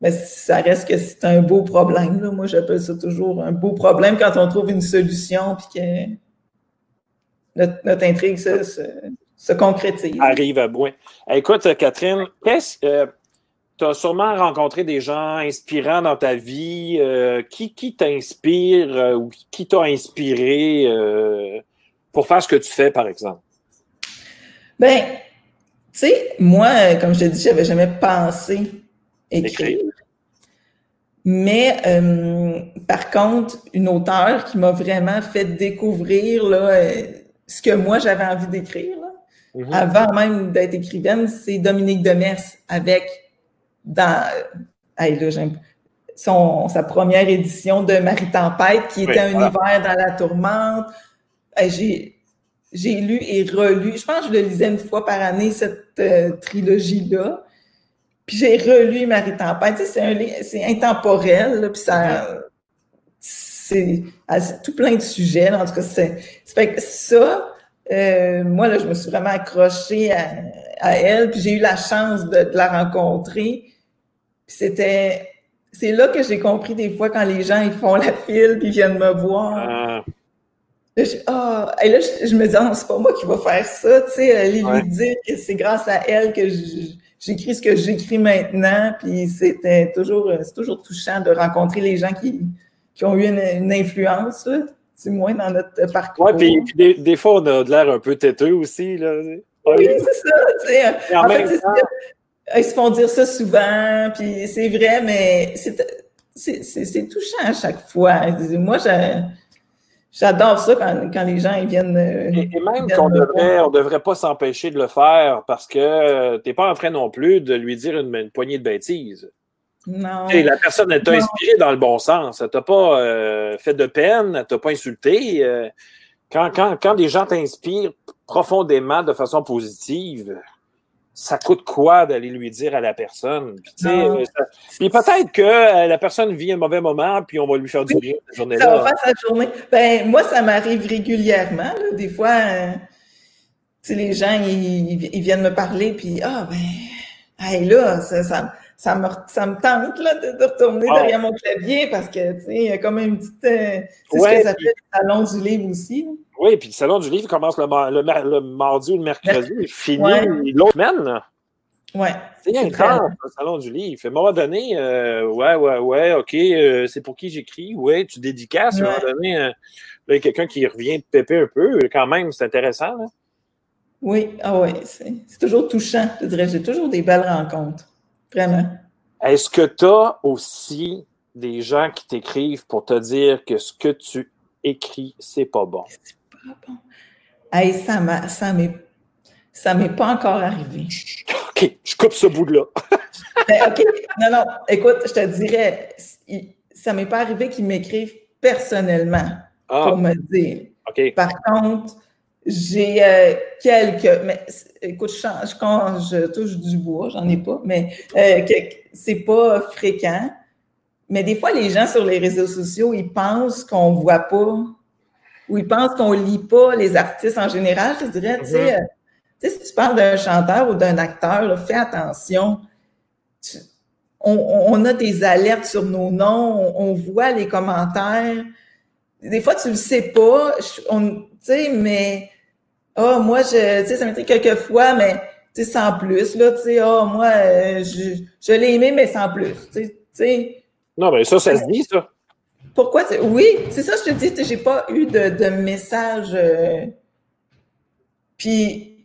mais ça reste que c'est un beau problème. Là. Moi, j'appelle ça toujours un beau problème quand on trouve une solution puis que notre, intrigue se, concrétise. Arrive à bout. Écoute, Catherine, qu'est-ce, euh, tu as sûrement rencontré des gens inspirants dans ta vie. Euh, qui qui t'inspire euh, ou qui t'a inspiré euh, pour faire ce que tu fais, par exemple? Ben, tu sais, moi, comme je te dis, j'avais jamais pensé écrire. Mais par contre, une auteure qui m'a vraiment fait découvrir là, ce que moi j'avais envie d'écrire, mm-hmm. avant même d'être écrivaine, c'est Dominique Demers avec dans son, sa première édition de Marie Tempête, qui était un hiver dans la tourmente. J'ai, j'ai lu et relu, je pense que je le lisais une fois par année, cette euh, trilogie-là. Puis j'ai relu Marie Tempête. c'est, c'est intemporel, puis ça. C'est, tout plein de sujets. en tout cas, c'est. fait que ça, euh, moi, là, je me suis vraiment accrochée à, elle, puis j'ai eu la chance de, de la rencontrer c'était. C'est là que j'ai compris des fois quand les gens ils font la file puis viennent me voir. Ah. Là, je, ah, et là, je, me dis, non, c'est pas moi qui va faire ça, tu sais, aller lui dire que c'est grâce à elle que j'écris ce que j'écris maintenant, puis c'était toujours, c'est toujours touchant de rencontrer les gens qui, qui ont eu une, influence, c'est moins dans notre parcours. Oui, puis, des, fois, on a de l'air un peu têteux aussi, là. Oui, c'est ça, sais. En, fait, c'est ils se font dire ça souvent, puis c'est vrai, mais c'est touchant à chaque fois. Moi, j'adore ça quand, quand, les gens ils viennent. Euh, et, même qu'on devrait, on devrait pas s'empêcher de le faire parce que euh, tu n'es pas en train non plus de lui dire une, poignée de bêtises. Non. Et la personne, elle t'a inspiré dans le bon sens. Elle t'a pas euh, fait de peine, elle t'a pas insulté. quand, quand, quand des gens t'inspirent profondément de façon positive, ça coûte quoi d'aller lui dire à la personne? Puis, euh, peut-être que euh, la personne vit un mauvais moment, puis on va lui faire du bien cette journée-là. Ça va faire sa journée. Ben, moi, ça m'arrive régulièrement. Des fois, euh, les gens, ils, viennent me parler, puis ah, ben, là, ça, ça, ça, me, ça me tente là, de, retourner ah. derrière mon clavier parce que, tu sais, il y a comme une petite. c'est ce que ça fait le salon du livre aussi. Oui, puis le salon du livre commence le, le, mardi ou le mercredi, il finit l'autre semaine. Oui. C'est intense, le salon du livre. À un moment donné, euh, ouais, ouais, ouais, OK, euh, c'est pour qui j'écris? Ouais, tu dédicaces. À un moment donné, euh, il y a quelqu'un qui revient de péper un peu. Quand même, c'est intéressant. Là. Oui, ah ouais, c'est toujours touchant. Je dirais, j'ai toujours des belles rencontres. Vraiment. Est-ce que tu as aussi des gens qui t'écrivent pour te dire que ce que tu écris, c'est pas bon? Hey, ça m'a, ça m'est, ça m'est pas encore arrivé. OK, je coupe ce bout-là. Ben, OK, non, non, écoute, je te dirais, ça m'est pas arrivé qu'ils m'écrivent personnellement ah. pour me dire. Par contre, j'ai euh, quelques, mais écoute, je quand je touche du bois, j'en ai pas, mais euh, c'est pas fréquent. Mais des fois, les gens sur les réseaux sociaux, ils pensent qu'on voit pas où ils pensent qu'on lit pas les artistes en général, je dirais, tu sais, mm-hmm. euh, si tu parles d'un chanteur ou d'un acteur, fais attention. on, a des alertes sur nos noms, on, voit les commentaires. Des fois, tu le sais pas, tu sais, mais oh, moi, je, tu sais, ça m'était quelques fois, mais tu sais, sans plus, là, tu sais, oh, moi, euh, je, je l'ai aimé, mais sans plus, tu sais. Non, mais ça, ça se dit, ça. Pourquoi? Oui, c'est ça, je te dis, j'ai pas eu de, message. Euh, puis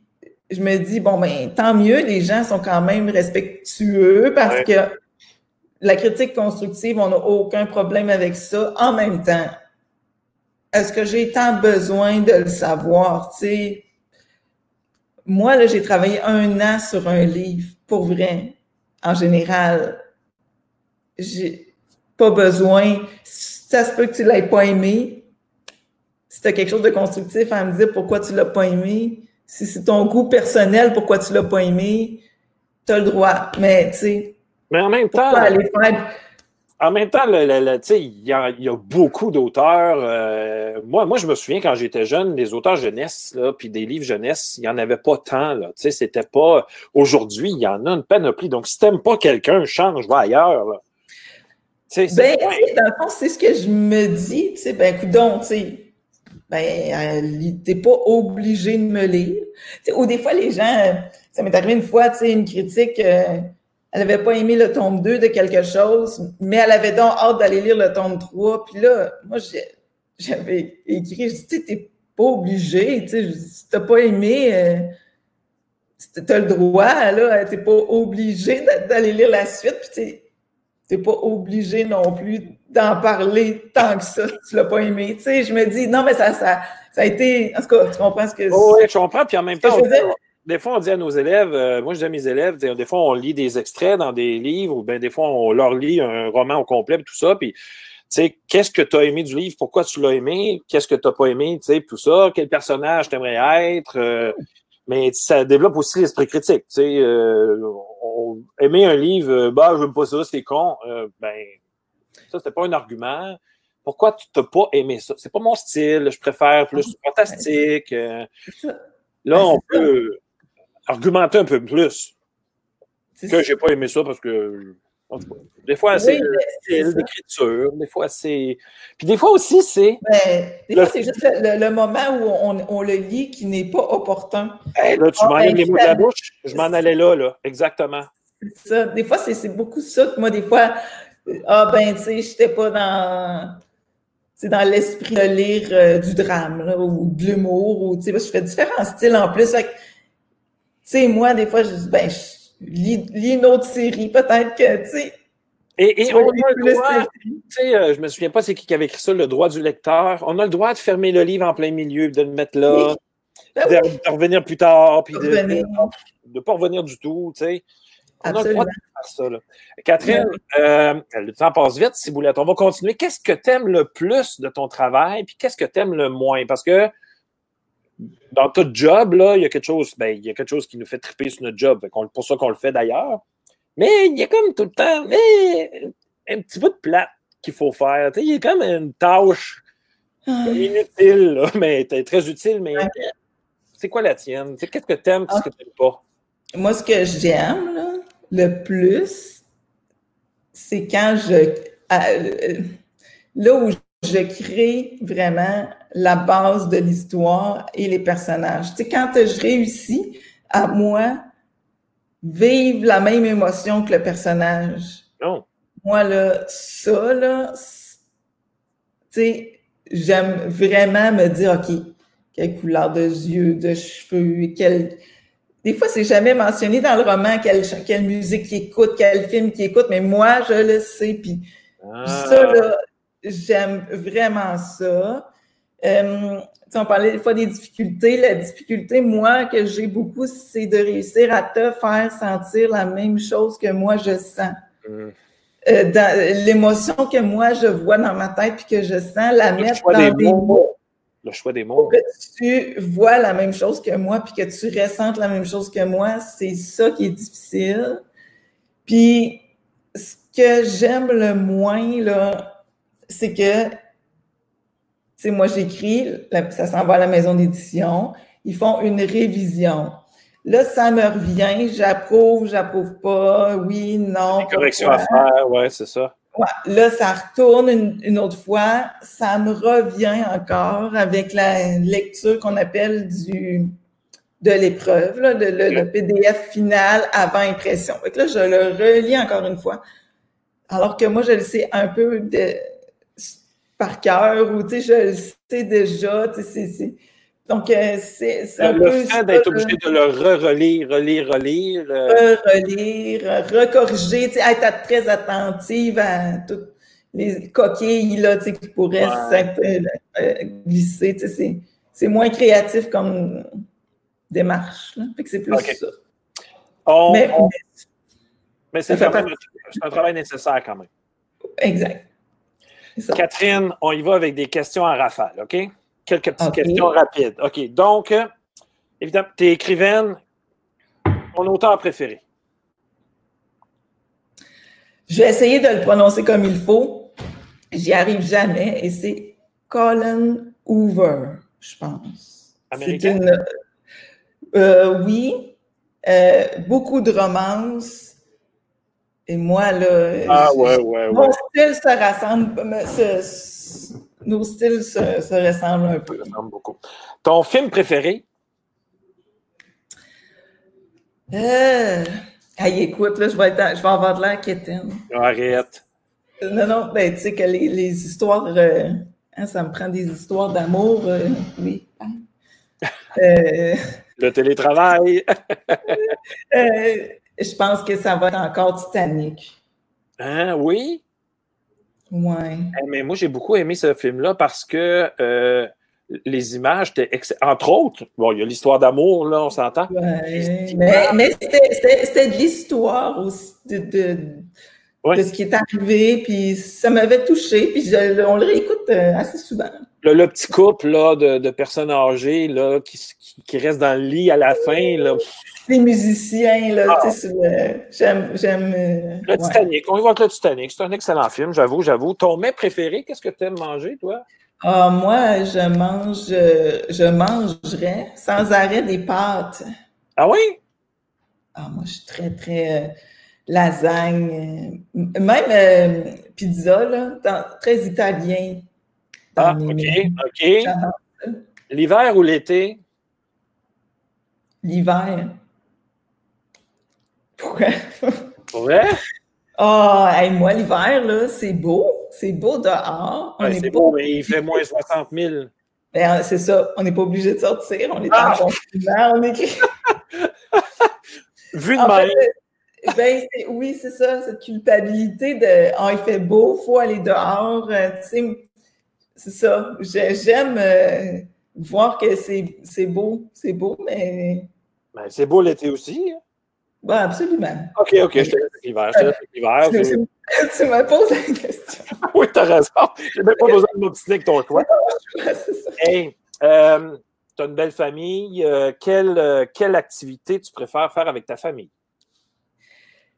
je me dis, bon, ben, tant mieux, les gens sont quand même respectueux parce que la critique constructive, on n'a aucun problème avec ça. En même temps, est-ce que j'ai tant besoin de le savoir? Tu sais, moi, là, j'ai travaillé un an sur un livre, pour vrai, en général. J'ai pas besoin ça se peut que tu ne l'aies pas aimé. Si tu as quelque chose de constructif à me dire pourquoi tu ne l'as pas aimé, si c'est ton goût personnel, pourquoi tu ne l'as pas aimé, tu as le droit. Mais, tu sais. Mais en même temps. En même temps, il y, a, beaucoup d'auteurs. Euh, moi, moi, je me souviens quand j'étais jeune, des auteurs jeunesse, puis des livres jeunesse, il n'y en avait pas tant. Là, c'était pas. Aujourd'hui, il y en a une panoplie. Donc, si tu n'aimes pas quelqu'un, change, va ailleurs. Là. Ben, dans le fond, c'est ce que je me dis. Tu sais, ben, donc, tu sais, ben, t'es pas obligé de me lire. ou des fois, les gens, ça m'est arrivé une fois, tu sais, une critique, euh, elle n'avait pas aimé le tome 2 de quelque chose, mais elle avait donc hâte d'aller lire le tome 3. Puis là, moi, j'avais écrit, je dis, tu t'es pas obligé, tu sais, si t'as pas aimé, euh, t'as le droit, là, t'es pas obligé d'aller lire la suite, puis t'es pas obligé non plus d'en parler tant que ça, si tu l'as pas aimé. Tu sais, je me dis, non, mais ça, ça, ça a été. En tout cas, tu comprends ce que oh, Oui, je comprends. Puis en même temps, des fois, on dit à nos élèves, euh, moi je dis à mes élèves, des fois, on lit des extraits dans des livres, ou bien des fois, on leur lit un roman au complet, tout ça. Puis, tu sais, qu'est-ce que tu as aimé du livre? Pourquoi tu l'as aimé? Qu'est-ce que tu n'as pas aimé? Tu sais, tout ça. Quel personnage t'aimerais être? Euh, mais ça développe aussi l'esprit critique. Tu sais, euh, aimer un livre, bah, je n'aime pas ça, c'est con. ben, ça, c'était pas un argument. Pourquoi tu t'as pas aimé ça? C'est pas mon style, je préfère plus fantastique. Euh. là, on peut argumenter un peu plus. Que j'ai pas aimé ça parce que des fois, c'est le style d'écriture, des fois, c'est. Puis des fois aussi, c'est. Ben, des fois, c'est juste le, moment où on, on, le lit qui n'est pas opportun. là, tu ah, m'enlèves ben, les mots de la bouche. Je m'en allais là, là. Exactement. Ça. Des fois, c'est beaucoup ça moi, des fois, ah ben, tu sais, j'étais pas dans, dans l'esprit de lire euh, du drame ou de l'humour, ou tu sais, je fais différents styles en plus. Tu sais, moi, des fois, je dis, ben, je lis, une autre série, peut-être que, tu sais. Et, et on a le droit, tu sais, euh, je me souviens pas c'est qui qui avait écrit ça, le droit du lecteur. On a le droit de fermer le livre en plein milieu, de le mettre là, ben de, revenir plus tard, puis de ne pas revenir du tout, tu sais. On a le droit de faire ça. Là. Catherine, euh, le temps passe vite, si vous voulez. On va continuer. Qu'est-ce que tu aimes le plus de ton travail, puis qu'est-ce que tu aimes le moins? Parce que dans tout job, là, il y a quelque chose, ben, il y a quelque chose qui nous fait triper sur notre job. C'est pour ça qu'on le fait d'ailleurs. Mais il y a comme tout le temps un petit peu de plat qu'il faut faire. il y a comme une tâche inutile, là, mais très utile, mais c'est quoi la tienne? Qu'est-ce que tu aimes, qu'est-ce que tu n'aimes pas? Moi, ce que j'aime le plus, c'est quand je. là où je crée vraiment la base de l'histoire et les personnages. Tu sais, quand je réussis à moi vivre la même émotion que le personnage. Non. Moi, là, ça, là, tu sais, j'aime vraiment me dire, OK, quelle couleur de yeux, de cheveux, quel des fois, c'est jamais mentionné dans le roman quelle, quelle musique il écoute, quel film qu'il écoute, mais moi, je le sais. Puis ah. ça, là, j'aime vraiment ça. Euh, on parlait des fois des difficultés. La difficulté, moi, que j'ai beaucoup, c'est de réussir à te faire sentir la même chose que moi, je sens. Mm. Euh, dans l'émotion que moi, je vois dans ma tête puis que je sens, la mettre dans des mots le choix des mots. Que tu vois la même chose que moi, puis que tu ressentes la même chose que moi, c'est ça qui est difficile. Puis, ce que j'aime le moins, là, c'est que, tu sais, moi, j'écris, ça s'en va à la maison d'édition, ils font une révision. Là, ça me revient, j'approuve, j'approuve pas, oui, non. Des corrections à faire, ouais, c'est ça. Là, ça retourne une, autre fois. Ça me revient encore avec la lecture qu'on appelle du de l'épreuve, le, PDF final avant impression. Fait là, je le relis encore une fois. Alors que moi, je le sais un peu de, par cœur ou, tu sais, je le sais déjà. Tu sais, c'est donc, euh, c'est un le peu. Le fait d'être obligé de le re-relire, relire, relire. Euh... Re-relire, recorriger, être très attentive à toutes les coquilles là, qui pourraient ouais. euh, glisser. C'est moins créatif comme démarche. Là. Fait que c'est plus ça. mais, mais c'est un travail nécessaire quand même. Exact. Catherine, on y va avec des questions en rafale, OK? Quelques petites questions rapides. OK. Donc, euh, évidemment, tu es écrivaine. Mon auteur préféré? Je vais essayer de le prononcer comme il faut. J'y arrive jamais. Et c'est Colin Hoover, je pense. Américain? Euh, oui. Euh, beaucoup de romances. Et moi, là. Ah, ouais, ouais, mon style se rassemble nos styles se, ressemblent un peu. ressemblent beaucoup. Ton film préféré? Euh, Hey, écoute, là, je vais, être, je vais avoir de l'air quétaine. Arrête. Non, non, ben, tu sais que les, les histoires, euh, hein, ça me prend des histoires d'amour, euh, oui. Hein. Euh, Le télétravail. euh, je pense que ça va être encore Titanic. Hein, oui? Ouais. Eh, Mais moi, j'ai beaucoup aimé ce film-là parce que euh, les images étaient ex- Entre autres, bon, il y a l'histoire d'amour, là, on s'entend. Ouais, mais mais c'était- de l'histoire aussi, de, de, De ce qui est arrivé, puis ça m'avait touché, puis je- on le réécoute euh, assez souvent. Le, le petit couple là, de, de personnes âgées là, qui, qui, qui restent dans le lit à la fin. Là. Les musiciens, là, Ah. tu sais, sur le- j'aime, j'aime. euh, Le ouais. Titanic. On y va avec le Titanic. C'est un excellent film, j'avoue, j'avoue. Ton mets préféré, qu'est-ce que tu aimes manger, toi? Ah, moi, je mange, euh, je mangerais sans arrêt des pâtes. Ah oui? Ah, moi, je suis très, très euh, lasagne, euh, même euh, pizza, là, dans- très italien. dans Ah, OK. OK. L'hiver ou l'été? L'hiver. Pourquoi? Pour vrai? Ah, hey, moi, l'hiver, là, c'est beau. C'est beau dehors. Ouais, c'est beau, mais il fait moins 60 000. Ben, c'est ça. On n'est pas obligé de sortir. On est Ah! en confinement. On est... Vu de En même. fait, ben, c'est- oui, c'est ça, cette culpabilité de Ah, il fait beau, il faut aller dehors. euh, tu sais, c'est ça. J'ai- J'aime euh, voir que c'est beau, c'est beau, mais Ben, c'est beau l'été aussi. hein. bon, absolument. OK, OK, je te laisse l'hiver. Je te laisse avec l'hiver. Tu, me poses la question. Oui, t'as raison. J'ai même pas besoin de m'obstiner avec ton choix. Hey, euh, tu as une belle famille. euh, quelle, quelle activité tu préfères faire avec ta famille?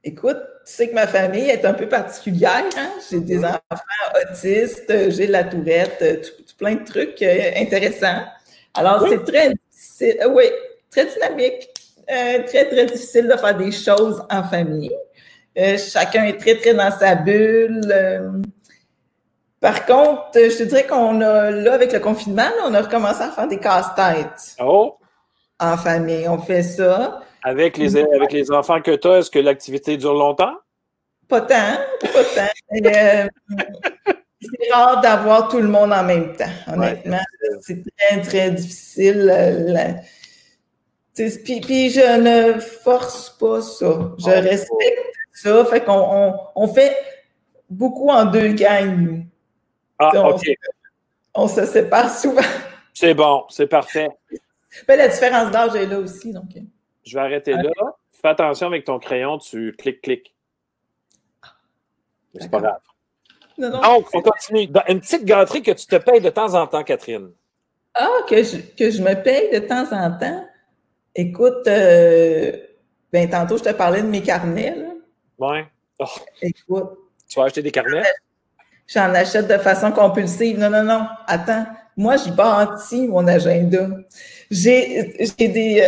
Écoute, tu sais que ma famille est un peu particulière. Hein? J'ai des enfants autistes, j'ai de la tourette, tout, tout plein de trucs euh, intéressants. Alors, Oui. c'est très difficile, euh, oui, très dynamique, euh, très, très difficile de faire des choses en famille. Chacun est très, très dans sa bulle. Par contre, je te dirais qu'on a, là, avec le confinement, là, on a recommencé à faire des casse-têtes Oh, en famille. On fait ça. avec les, avec les enfants que tu as, est-ce que l'activité dure longtemps? Pas tant, pas tant. Euh, c'est rare d'avoir tout le monde en même temps, honnêtement. c'est très, très difficile. euh, la- Puis, puis je ne force pas ça. Je Oh. respecte ça. Fait qu'on on, on fait beaucoup en deux gangs, nous. Ah, On- OK. On se sépare souvent. C'est bon, c'est parfait. Ben, la différence d'âge est là aussi. Donc. euh. Je vais arrêter là. Fais attention avec ton crayon, tu cliques, cliques. C'est pas grave. Non, non. Donc, on continue. Une petite gâterie que tu te payes de temps en temps, Catherine. Ah, que je, que je me paye de temps en temps? Écoute, euh, ben, tantôt, je te parlais de mes carnets. Là. Ouais. Oh, Écoute, tu vas acheter des carnets? j'en achète de façon compulsive. Non, non, non. Attends. Moi, je bâtis mon agenda. J'ai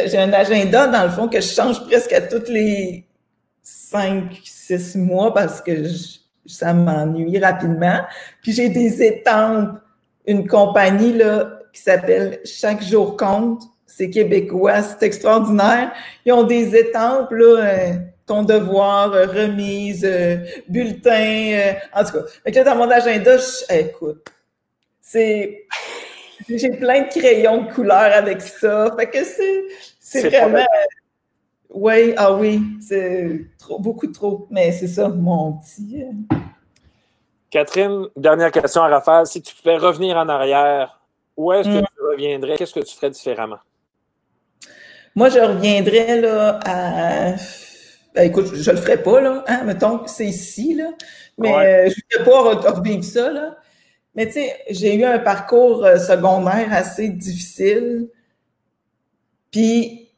j'ai un agenda, dans le fond, que je change presque à tous les cinq, six mois parce que je- ça m'ennuie rapidement. Puis j'ai des étampes. Une compagnie là, qui s'appelle Chaque jour compte. C'est québécois, c'est extraordinaire. Ils ont des étampes, là, euh, ton devoir, euh, remise, euh, bulletin, euh, en tout cas. Fait dans mon agenda, je, écoute, c'est, j'ai plein de crayons de couleur avec ça. Fait que c'est, c'est vraiment, pas oui, ah oui, c'est trop, beaucoup trop. Mais c'est ça, mon petit. euh, Catherine, dernière question à Raphaël. Si tu pouvais revenir en arrière, où est-ce que Mm. tu reviendrais? Qu'est-ce que tu ferais différemment? Moi, je reviendrais là à. Ben, écoute, je, je le ferai pas, là. Hein, mettons que c'est ici, là. Mais Ouais. euh, je ne vais pas re- revivre ça, là. Mais tu sais, j'ai eu un parcours euh, secondaire assez difficile. Puis,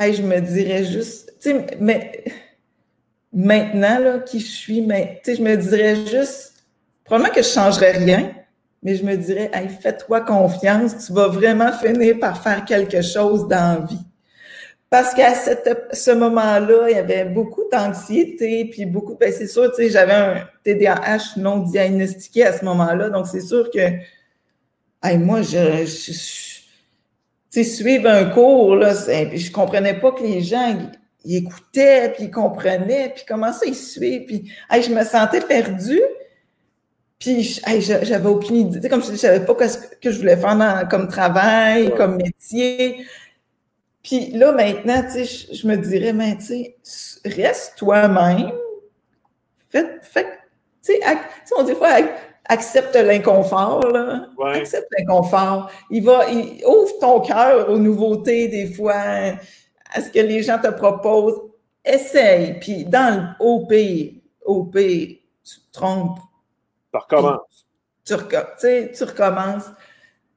je me dirais juste. Tu sais, mais maintenant, là, qui je suis, mais tu sais, je me dirais juste. Probablement que je ne changerais rien. Mais je me dirais, hey, fais-toi confiance, tu vas vraiment finir par faire quelque chose dans la vie. Parce qu'à ce moment-là, il y avait beaucoup d'anxiété, puis beaucoup, ben c'est sûr, tu sais, j'avais un TDAH non diagnostiqué à ce moment-là, donc c'est sûr que, hey, moi, je, je- je- tu sais, suivre un cours, là, je comprenais pas que les gens, il écoutait, puis il comprenait, puis comment ça, il suit, puis hey, je me sentais perdue. Puis hey, j'avais aucune idée, comme je ne savais pas ce que je voulais faire comme travail, comme métier. Puis là, maintenant, tu sais, je, me dirais, mais tu sais, reste toi-même. Fais, fait, tu sais, on dit fois, accepte l'inconfort, là. Accepte l'inconfort. Il va, il, ouvre ton cœur aux nouveautés, des fois à ce que les gens te proposent. Essaye. Puis dans le au pire, au pire, tu te trompes. Tu recommences. Tu, tu recommences.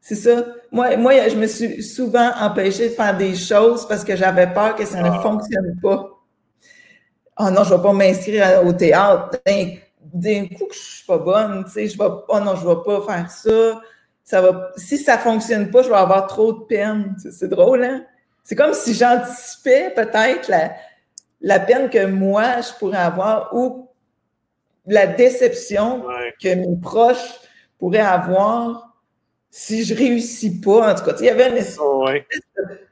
C'est ça. Moi, moi, je me suis souvent empêchée de faire des choses parce que j'avais peur que ça ne ah. fonctionne pas. Oh non, je ne vais pas m'inscrire au théâtre. D'un coup je suis pas bonne, tu sais, je vais, oh non, je ne vais pas faire ça. Ça va, si ça ne fonctionne pas, je vais avoir trop de peine. C'est drôle, hein? C'est comme si j'anticipais peut-être la, peine que moi, je pourrais avoir ou la déception que mes proches pourraient avoir si je réussis pas. En tout cas, il y avait une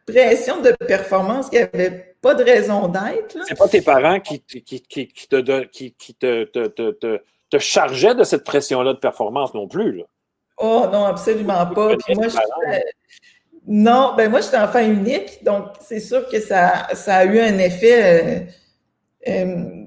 pression de performance qui n'avait pas de raison d'être. C'est pas tes parents qui, qui, qui, qui te, qui, te, te, te, chargeaient de cette pression-là de performance non plus. Là? Oh non, absolument pas. Puis moi, je, non, ben moi, j'étais enfant unique, donc c'est sûr que ça, ça a eu un effet euh, euh,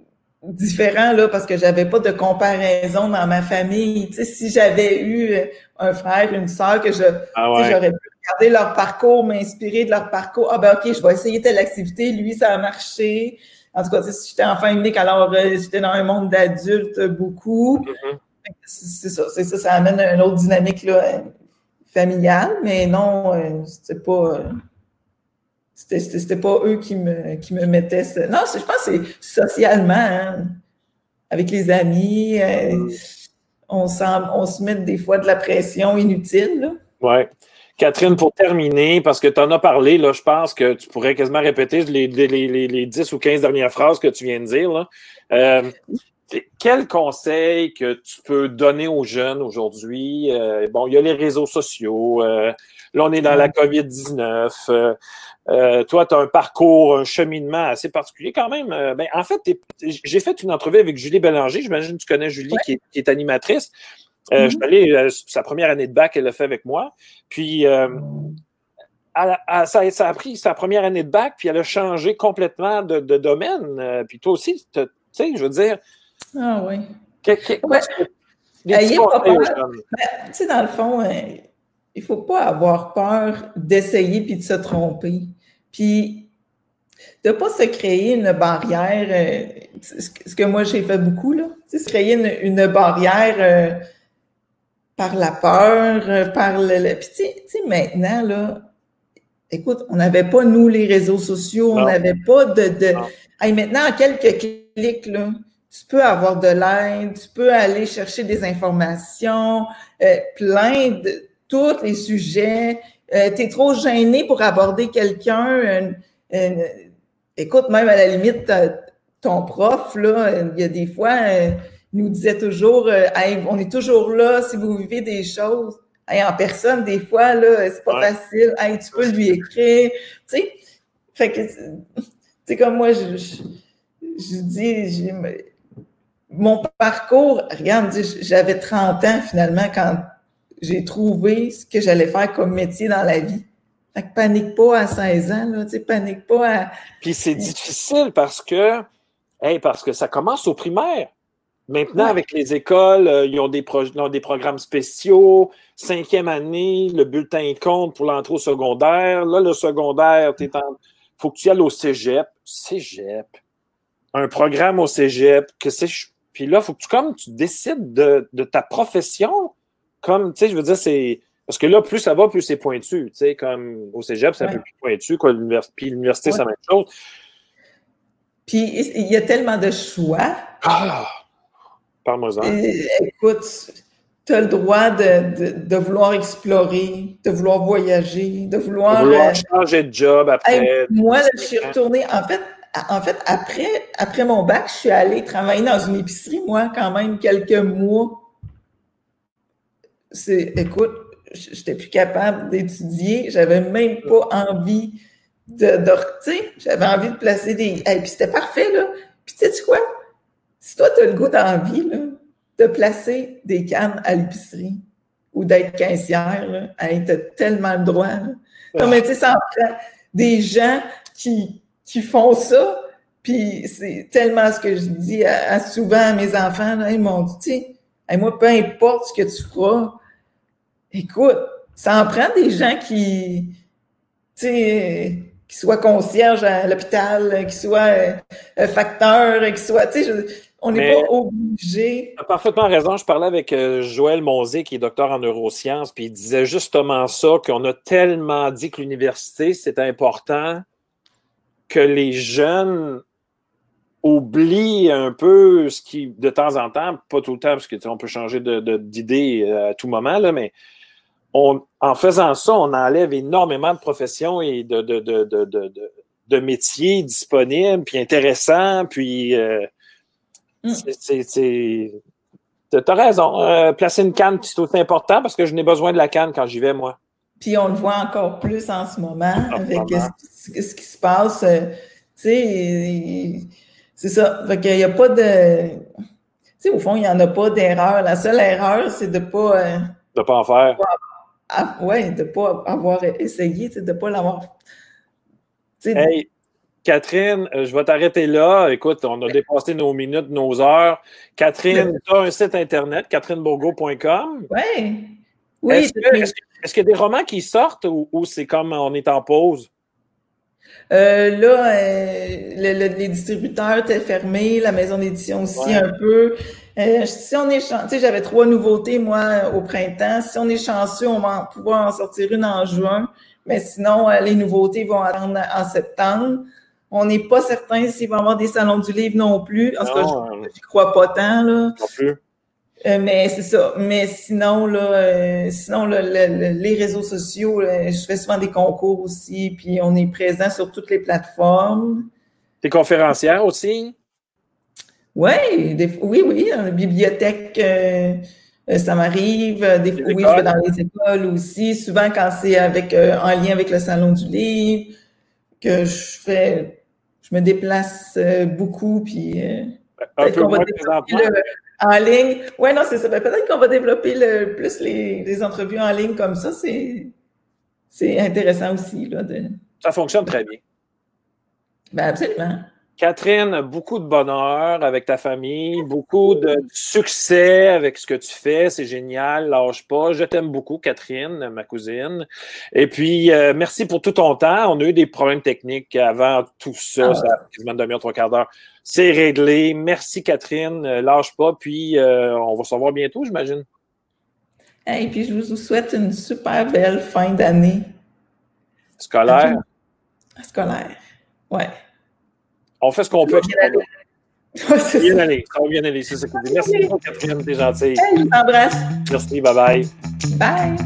différent, là, parce que j'avais pas de comparaison dans ma famille. Tu sais, si j'avais eu un frère, une sœur, que je, ah j'aurais pu regarder leur parcours, m'inspirer de leur parcours. Ah ben ok, je vais essayer telle activité, lui, ça a marché. En tout cas, si j'étais enfant unique, alors euh, j'étais dans un monde d'adultes beaucoup. Mm-hmm. C'est ça, c'est ça, ça amène une autre dynamique là, familiale, mais non, euh, c'était pas. Euh, c'était pas eux qui me, qui me mettaient. Non, je pense que c'est socialement, hein, avec les amis, euh, on, on se met des fois de la pression inutile. Oui. Catherine, pour terminer, parce que tu en as parlé, là, je pense que tu pourrais quasiment répéter les, les, les, 10 ou 15 dernières phrases que tu viens de dire. Là quel conseil que tu peux donner aux jeunes aujourd'hui? Euh, bon, il y a les réseaux sociaux. Euh, là, on est dans la COVID-19. Euh, toi, tu as un parcours, un cheminement assez particulier quand même. ben, en fait, j'ai fait une entrevue avec Julie Bélanger. J'imagine que tu connais Julie, qui, est, animatrice. Je suis allé, sa première année de bac, elle l'a fait avec moi. Puis, ça, a pris sa première année de bac, puis elle a changé complètement de, de domaine. puis toi aussi, tu sais, je veux dire, ah oui. Tu sais, dans le fond, euh, il ne faut pas avoir peur d'essayer puis de se tromper. Puis de ne pas se créer une barrière, euh, ce que moi j'ai fait beaucoup, là, se créer une, barrière euh, par la peur, par le. Puis tu sais, maintenant, là, écoute, on n'avait pas, nous, les réseaux sociaux, on n'avait pas de. de... maintenant, en quelques clics, là, tu peux avoir de l'aide, tu peux aller chercher des informations, euh, plein de tous les sujets. Euh, tu es trop gêné pour aborder quelqu'un. écoute, même à la limite, ton prof, là, il y a des fois, euh, il nous disait toujours on est toujours là si vous vivez des choses. en personne, des fois, là, c'est pas facile. tu peux lui écrire. Tu sais, fait que, c'est comme moi, je, je, je dis, mon parcours, regarde, j'avais 30 ans finalement quand j'ai trouvé ce que j'allais faire comme métier dans la vie. Fait que panique pas à 16 ans, là, tu sais, panique pas à... Puis c'est difficile parce que, hey, parce que ça commence au primaire. Maintenant, avec les écoles, euh, ils, ont des des programmes spéciaux. Cinquième année, le bulletin compte pour l'entrée au secondaire. Là, le secondaire, il faut que tu ailles au cégep. Cégep. Un programme au cégep. Que puis là, il faut que tu, comme tu décides de, ta profession, comme, tu sais, je veux dire, c'est. Parce que là, plus ça va, plus c'est pointu. Tu sais, comme au cégep, c'est un peu plus pointu. Quoi, puis l'université, c'est la même chose. Puis il y a tellement de choix. Ah! Parle-moi-en. Écoute, tu as le droit de, vouloir explorer, de vouloir voyager, de vouloir. De vouloir euh, changer de job après. moi, je suis retournée. En fait, en fait, après, après mon bac, je suis allée travailler dans une épicerie, moi, quand même, quelques mois. C'est, écoute, j'étais plus capable d'étudier. J'avais même pas envie de, j'avais envie de placer des. Et puis c'était parfait, là. Puis tu sais quoi? Si toi, tu as le goût d'envie, là, de placer des cannes à l'épicerie ou d'être caissière, là, hey, t'as tellement le droit. Là. Non, mais tu sais, ça des gens qui, qui font ça, puis c'est tellement ce que je dis souvent à mes enfants, là, ils m'ont dit, tu sais, moi, peu importe ce que tu feras, écoute, ça en prend des gens qui, tu sais, qui soient concierges à l'hôpital, qui soient euh, facteurs, qui soient, tu sais, on n'est pas obligé. Tu as parfaitement raison. Je parlais avec euh, Joël Monzé, qui est docteur en neurosciences, puis il disait justement ça, qu'on a tellement dit que l'université, c'est important que les jeunes oublient un peu ce qui, de temps en temps, pas tout le temps, parce que on peut changer d'idée euh, à tout moment, là, mais en faisant ça, on enlève énormément de professions et de, de, métiers disponibles, puis intéressants, puis euh, mm. c'est. T'as raison. Euh, placer une canne, c'est aussi important parce que je n'ai besoin de la canne quand j'y vais, moi. Puis on le voit encore plus en ce moment avec ce, qui se passe. Euh, tu sais, c'est ça. Fait qu'il n'y a pas de. Tu sais, au fond, il n'y en a pas d'erreur. La seule erreur, c'est de ne pas. de ne pas en faire. Oui, de ne pas avoir essayé, de ne pas l'avoir. Hey, Catherine, euh, je vais t'arrêter là. Écoute, on a dépassé nos minutes, nos heures. Catherine, tu as un site internet, catherinebourgo.com. Oui. Oui. Est-ce qu'il y a des romans qui sortent ou, c'est comme on est en pause? Euh, là, euh, les distributeurs étaient fermés, la maison d'édition aussi un peu. Euh, si on est chanceux, j'avais trois nouveautés, moi, au printemps. Si on est chanceux, on va pouvoir en sortir une en juin. Mais sinon, euh, les nouveautés vont attendre en septembre. On n'est pas certain s'il va y avoir des salons du livre non plus. En tout cas, je n'y crois pas tant. Là. Non plus. Euh, mais c'est ça. Mais sinon, là, sinon les réseaux sociaux, je fais souvent des concours aussi, puis on est présent sur toutes les plateformes. T'es conférencière aussi? Ouais, oui, oui, la bibliothèque, euh, euh, ça m'arrive. Euh, des, oui, je vais dans les écoles aussi. Souvent, quand c'est avec en lien avec le salon du livre, que je fais, je me déplace beaucoup, puis peut-être qu'on va développer en ligne. Ouais, non, c'est ça. Ben, peut-être qu'on va développer le, plus les, les, entrevues en ligne comme ça. C'est, c'est intéressant aussi là. De... Ça fonctionne très bien. Ben absolument. Catherine, beaucoup de bonheur avec ta famille, beaucoup de succès avec ce que tu fais. C'est génial, lâche pas. Je t'aime beaucoup, Catherine, ma cousine. Et puis, euh, merci pour tout ton temps. On a eu des problèmes techniques avant tout ça. Ah. Ça a quasiment une demi-heure, trois quarts d'heure. C'est réglé. Merci, Catherine. Euh, lâche pas. Puis, euh, on va se revoir bientôt, j'imagine. Et puis, je vous souhaite une super belle fin d'année. Scolaire. Scolaire. Ouais on fait ce qu'on peut. bien aller. Ça va bien aller. C'est ça Merci beaucoup, Catherine. T'es gentille. je t'embrasse. Merci. Bye bye. Bye.